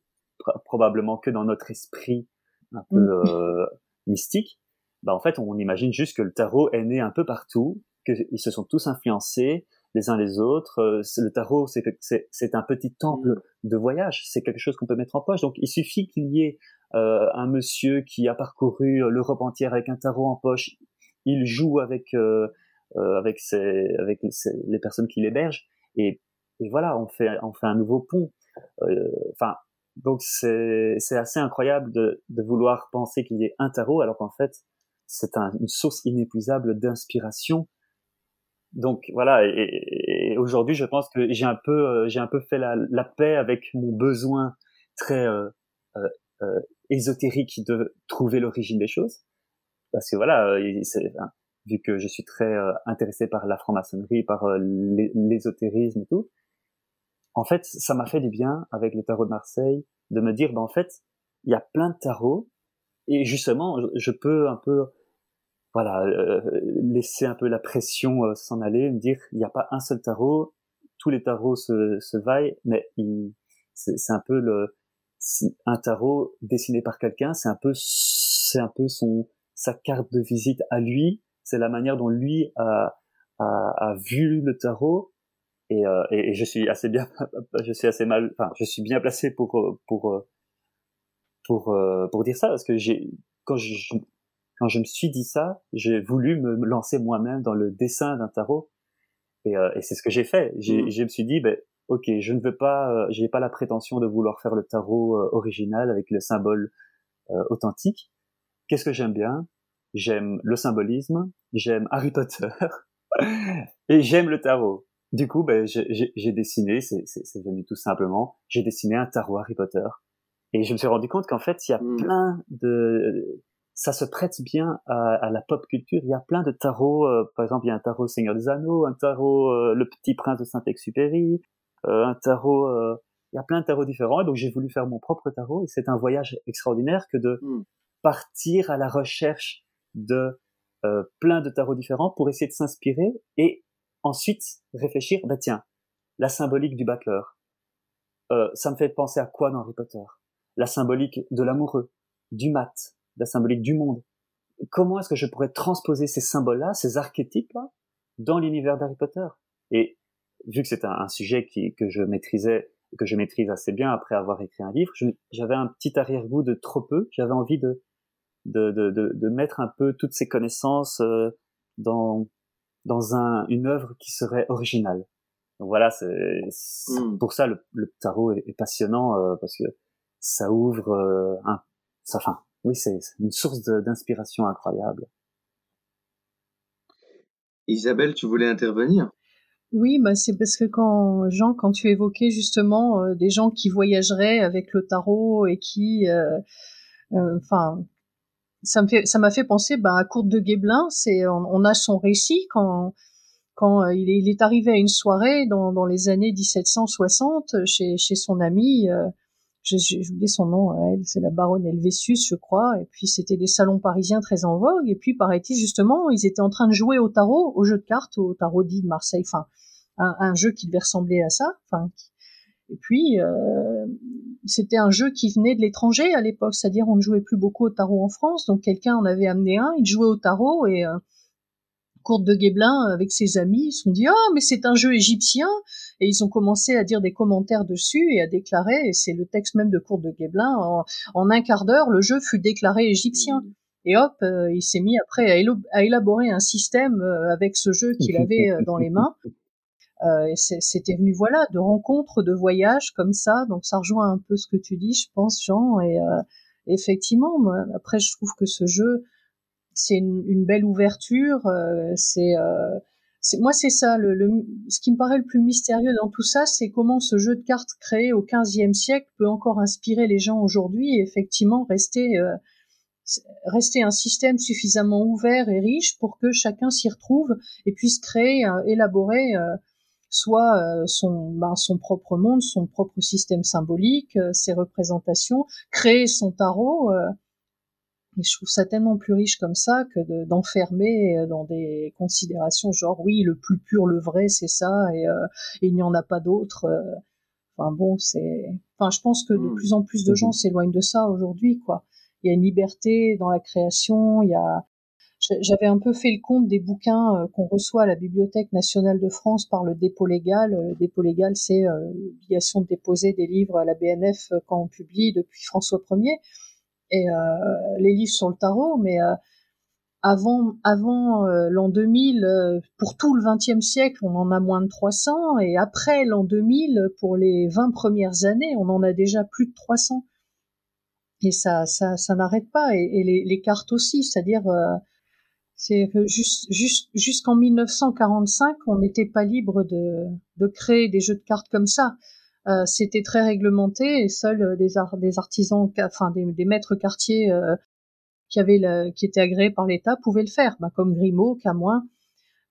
probablement que dans notre esprit un peu mm. euh, mystique, bah en fait on imagine juste que le tarot est né un peu partout, qu'ils se sont tous influencés les uns les autres. Euh, le tarot c'est un petit temple mm. de voyage, c'est quelque chose qu'on peut mettre en poche. Donc il suffit qu'il y ait euh, un monsieur qui a parcouru l'Europe entière avec un tarot en poche, il joue avec euh, euh avec ses, avec les personnes qui l'hébergent et, et voilà on fait on fait un nouveau pont. Euh, enfin donc c'est c'est assez incroyable de, de vouloir penser qu'il y ait un tarot alors qu'en fait c'est une source inépuisable d'inspiration. Donc voilà, et, aujourd'hui, je pense que j'ai un peu, euh, j'ai un peu fait la, paix avec mon besoin très euh, euh, ésotérique de trouver l'origine des choses. Parce que voilà, vu que je suis très intéressé par la franc-maçonnerie, par l'ésotérisme et tout, en fait, ça m'a fait du bien avec le tarot de Marseille de me dire, ben en fait, il y a plein de tarots et justement, je peux un peu, voilà, euh, laisser un peu la pression euh, s'en aller, me dire, il n'y a pas un seul tarot, tous les tarots se, se vaillent, mais c'est un peu le, un tarot dessiné par quelqu'un, c'est un peu, c'est un peu son, sa carte de visite à lui, c'est la manière dont lui a, a, a vu le tarot et, euh, et, je suis assez bien, je suis assez mal, enfin, je suis bien placé pour pour pour euh, pour dire ça parce que j'ai quand je quand je me suis dit ça, j'ai voulu me lancer moi-même dans le dessin d'un tarot et, euh, et c'est ce que j'ai fait. J'ai, mmh. Je me suis dit, ben ok, je ne veux pas, euh, j'ai pas la prétention de vouloir faire le tarot original avec le symbole authentique. Qu'est-ce que j'aime bien? J'aime le symbolisme, j'aime Harry Potter et j'aime le tarot. Du coup, ben, j'ai dessiné, c'est venu tout simplement, j'ai dessiné un tarot Harry Potter. Et je me suis rendu compte qu'en fait, il y a mmh. plein de... Ça se prête bien à, à, la pop culture. Il y a plein de tarots. Euh, par exemple, il y a un tarot Seigneur des Anneaux, un tarot euh, Le Petit Prince de Saint-Exupéry, euh, un tarot... il y a plein de tarots différents. Et donc, j'ai voulu faire mon propre tarot. Et c'est un voyage extraordinaire que de mmh. partir à la recherche de plein de tarots différents pour essayer de s'inspirer et ensuite réfléchir, bah tiens, la symbolique du battleur, euh, ça me fait penser à quoi dans Harry Potter? La symbolique de l'amoureux, du mat, la symbolique du monde. Comment est-ce que je pourrais transposer ces symboles-là, ces archétypes-là, dans l'univers d'Harry Potter? Et vu que c'est un, sujet qui, que je maîtrisais, que je maîtrise assez bien après avoir écrit un livre, j'avais un petit arrière-goût de trop peu. J'avais envie de de, de, de, mettre un peu toutes ces connaissances euh, dans dans un, une œuvre qui serait originale. Donc voilà, c'est hmm. pour ça le, le tarot est, passionnant euh, parce que ça ouvre euh, un, ça, enfin, oui, c'est une source d'inspiration incroyable. Isabelle, tu voulais intervenir? Oui, bah c'est parce que quand Jean, quand tu évoquais justement euh, des gens qui voyageraient avec le tarot et qui, enfin, ça me fait, ça m'a fait penser ben, à Courte de Guéblin. C'est, on, a son récit quand, quand euh, il, est, il est arrivé à une soirée dans, dans les années 1760 chez, chez son ami. Euh, j'ai oublié son nom, elle, c'est la baronne Helvétius, je crois. Et puis c'était des salons parisiens très en vogue. Et puis paraît-il justement, ils étaient en train de jouer au tarot, au jeu de cartes, au tarot dit de Marseille. Enfin, un, un jeu qui devait ressembler à ça. Enfin, et puis, euh, c'était un jeu qui venait de l'étranger à l'époque, c'est-à-dire on ne jouait plus beaucoup au tarot en France, donc quelqu'un en avait amené un, il jouait au tarot et euh, Courte de Guéblin avec ses amis, ils se sont dit ah mais c'est un jeu égyptien et ils ont commencé à dire des commentaires dessus et à déclarer et c'est le texte même de Courte de Guéblin en, un quart d'heure le jeu fut déclaré égyptien. Et hop, euh, il s'est mis après à, à, élaborer un système euh, avec ce jeu qu'il avait dans les mains euh, c'était venu voilà de rencontres, de voyages comme ça. Donc ça rejoint un peu ce que tu dis, je pense, Jean. Et euh, effectivement, moi, après je trouve que ce jeu c'est une, belle ouverture. Euh, c'est moi c'est ça ce qui me paraît le plus mystérieux dans tout ça, c'est comment ce jeu de cartes créé au XVe siècle peut encore inspirer les gens aujourd'hui et effectivement rester rester un système suffisamment ouvert et riche pour que chacun s'y retrouve et puisse créer, élaborer soit euh, son, ben, son propre monde, son propre système symbolique, euh, ses représentations, créer son tarot. Euh, et je trouve ça tellement plus riche comme ça que d'enfermer dans des considérations genre oui, le plus pur, le vrai, c'est ça, et, il n'y en a pas d'autre. Enfin bon, c'est. Enfin, je pense que de mmh. plus en plus de gens s'éloignent de ça aujourd'hui, quoi. Il y a une liberté dans la création, il y a, j'avais un peu fait le compte des bouquins euh, qu'on reçoit à la Bibliothèque nationale de France par le dépôt légal. Le dépôt légal, c'est euh, l'obligation de déposer des livres à la BNF euh, quand on publie depuis François Ier. Et les livres sur le tarot, mais avant, avant l'an 2000, pour tout le XXe siècle, on en a moins de 300, et après l'an 2000, pour les 20 premières années, on en a déjà plus de 300. Et ça, ça, n'arrête pas. Et, les, cartes aussi, c'est-à-dire c'est jusqu'en 1945, on n'était pas libre de, de créer des jeux de cartes comme ça. Euh, c'était très réglementé et seuls des, des artisans, enfin des, maîtres quartiers qui avaient qui étaient agréés par l'État pouvaient le faire, bah, comme Grimaud, Camoin.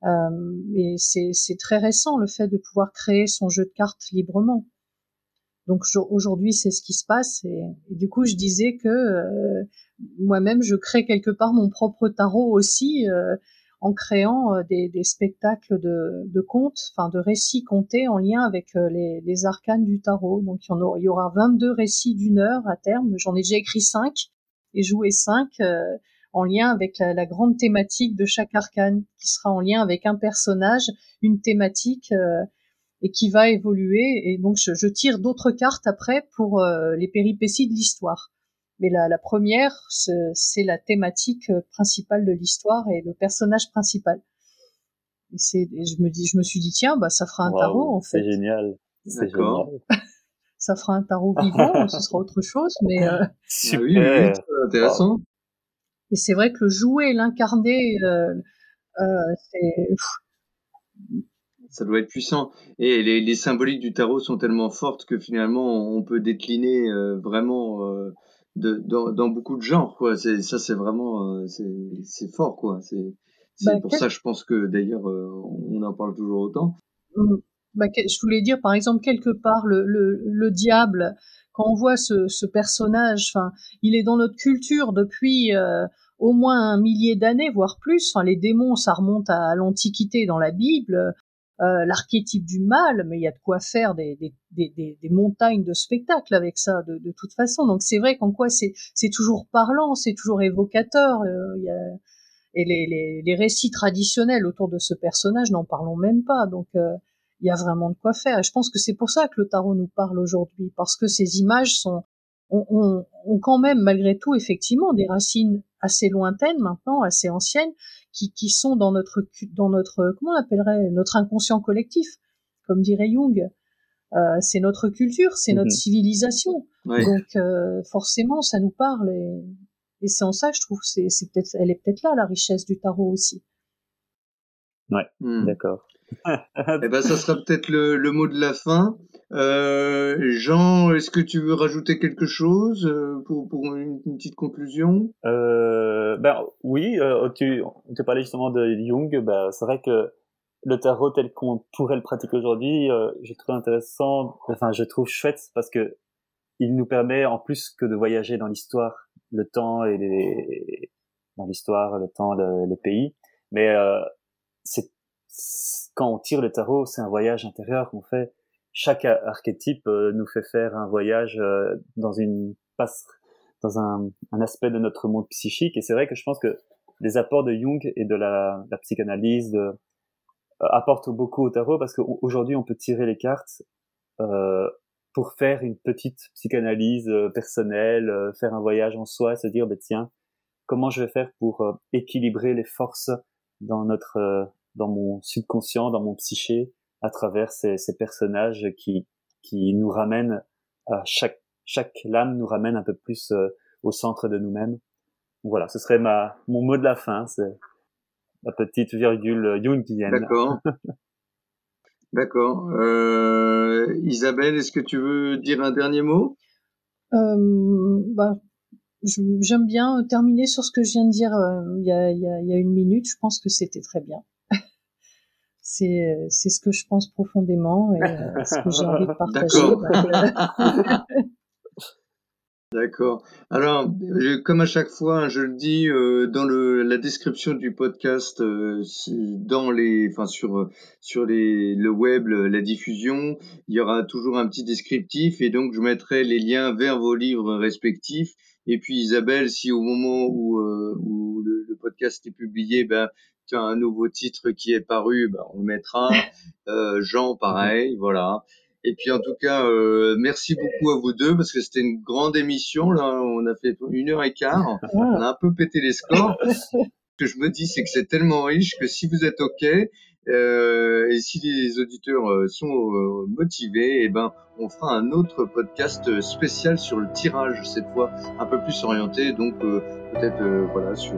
Euh, et c'est très récent le fait de pouvoir créer son jeu de cartes librement. Donc aujourd'hui, c'est ce qui se passe. Et, du coup, je disais que euh, moi-même, je crée quelque part mon propre tarot aussi euh, en créant euh, des, spectacles de, contes, enfin de récits comptés en lien avec euh, les, arcanes du tarot. Donc il y, en aura, il y aura 22 récits d'une heure à terme. J'en ai déjà écrit 5 et joué 5 en lien avec la, grande thématique de chaque arcane, qui sera en lien avec un personnage, une thématique et qui va évoluer. Et donc je, tire d'autres cartes après pour euh, les péripéties de l'histoire. Mais la, la première, c'est la thématique euh, principale de l'histoire et le personnage principal. Et, c'est, je me dis, je me suis dit tiens, bah ça fera un tarot en fait. C'est génial. C'est génial. ça fera un tarot vivant, ce sera autre chose, mais euh... Ah oui, oui, intéressant. Et c'est vrai que le jouer, l'incarner, euh, euh, c'est ça doit être puissant. Et les, les, symboliques du tarot sont tellement fortes que finalement, on peut décliner euh, vraiment euh, de, dans, dans, beaucoup de genres. Quoi. C'est, ça, c'est vraiment euh, c'est, fort. Quoi. C'est, c'est bah, pour ça, je pense que d'ailleurs, on en parle toujours autant. Mmh. Bah, je voulais dire, par exemple, quelque part, le, le, le diable, quand on voit ce, ce personnage, enfin, il est dans notre culture depuis au moins un millier d'années, voire plus. Les démons, ça remonte à l'Antiquité dans la Bible. Euh, l'archétype du mal, mais il y a de quoi faire des, des, des, des montagnes de spectacles avec ça, de, de toute façon. Donc c'est vrai qu'en quoi c'est toujours parlant, c'est toujours évocateur. Euh, y a, et les, les, les, récits traditionnels autour de ce personnage, n'en parlons même pas. Donc euh, il y a vraiment de quoi faire. Et je pense que c'est pour ça que le tarot nous parle aujourd'hui, parce que ces images sont ont, ont, quand même malgré tout effectivement des racines assez lointaines maintenant, assez anciennes, qui, qui sont dans notre dans notre comment on appellerait notre inconscient collectif, comme dirait Jung. Euh, c'est notre culture, c'est notre mhm. civilisation. Donc euh, forcément, ça nous parle et, et c'est en ça que je trouve c'est c'est peut-être elle est peut-être là la richesse du tarot aussi. Ouais, hmm. d'accord. eh ben, ça sera peut-être le, le, mot de la fin. Euh, Jean, est-ce que tu veux rajouter quelque chose euh, pour, pour une, petite conclusion? Euh, Ben oui, euh, tu, tu parlais justement de Jung. Ben, c'est vrai que le tarot tel qu'on pourrait le pratiquer aujourd'hui, euh, je trouve intéressant. Enfin, je trouve chouette parce que il nous permet en plus que de voyager dans l'histoire, le temps et les dans l'histoire, le temps, le, les pays. Mais euh, c'est quand on tire le tarot, c'est un voyage intérieur qu'on fait. Chaque archétype euh, nous fait faire un voyage euh, dans une passe, dans un, un, aspect de notre monde psychique. Et c'est vrai que je pense que les apports de Jung et de la, la psychanalyse de, euh, apportent beaucoup au tarot parce qu'aujourd'hui on peut tirer les cartes euh, pour faire une petite psychanalyse personnelle, faire un voyage en soi, se dire bah, tiens comment je vais faire pour équilibrer les forces dans notre dans mon subconscient, dans mon psyché, à travers ces, ces personnages qui, qui nous ramènent à chaque, chaque lame nous ramène un peu plus euh, au centre de nous-mêmes. Voilà, ce serait ma, mon mot de la fin, c'est la petite virgule jungienne. D'accord. D'accord. Euh, Isabelle, est-ce que tu veux dire un dernier mot? Euh, bah, J'aime bien terminer sur ce que je viens de dire euh, il y, a, y, a, y, a, une minute. Je pense que c'était très bien c'est c'est ce que je pense profondément et euh, ce que j'ai envie de partager. D'accord. Alors, comme à chaque fois, hein, je le dis euh, dans le, la description du podcast, euh, dans les, enfin sur sur les, le web, la diffusion, il y aura toujours un petit descriptif et donc je mettrai les liens vers vos livres respectifs. Et puis Isabelle, si au moment où, où le, le, podcast est publié, ben tu as un nouveau titre qui est paru, bah, on le mettra. Euh, Jean, pareil, voilà. Et puis en tout cas, euh, merci beaucoup à vous deux parce que c'était une grande émission. Là, on a fait une heure et quart. On a un peu pété les scores. Ce que je me dis, c'est que c'est tellement riche que si vous êtes ok euh, et si les auditeurs euh, sont euh, motivés, eh ben on fera un autre podcast spécial sur le tirage cette fois, un peu plus orienté, donc euh, peut-être voilà sur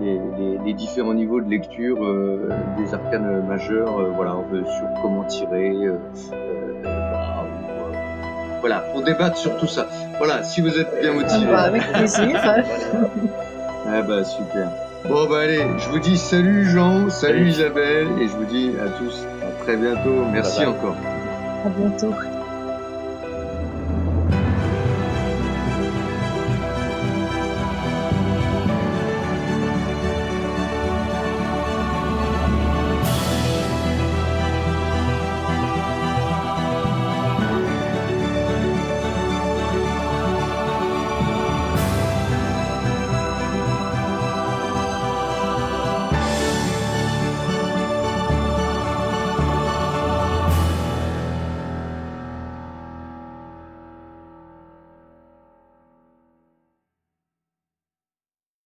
les, les, les, différents niveaux de lecture euh, des arcanes majeurs, euh, voilà, sur comment tirer, euh, voilà, voilà, pour débattre sur tout ça. Voilà, si vous êtes bien motivé. Bah, avec plaisir. ah bah super. Bon bah allez, je vous dis salut Jean, salut Isabelle, et je vous dis à tous à très bientôt. Merci Bye bye. encore. à bientôt.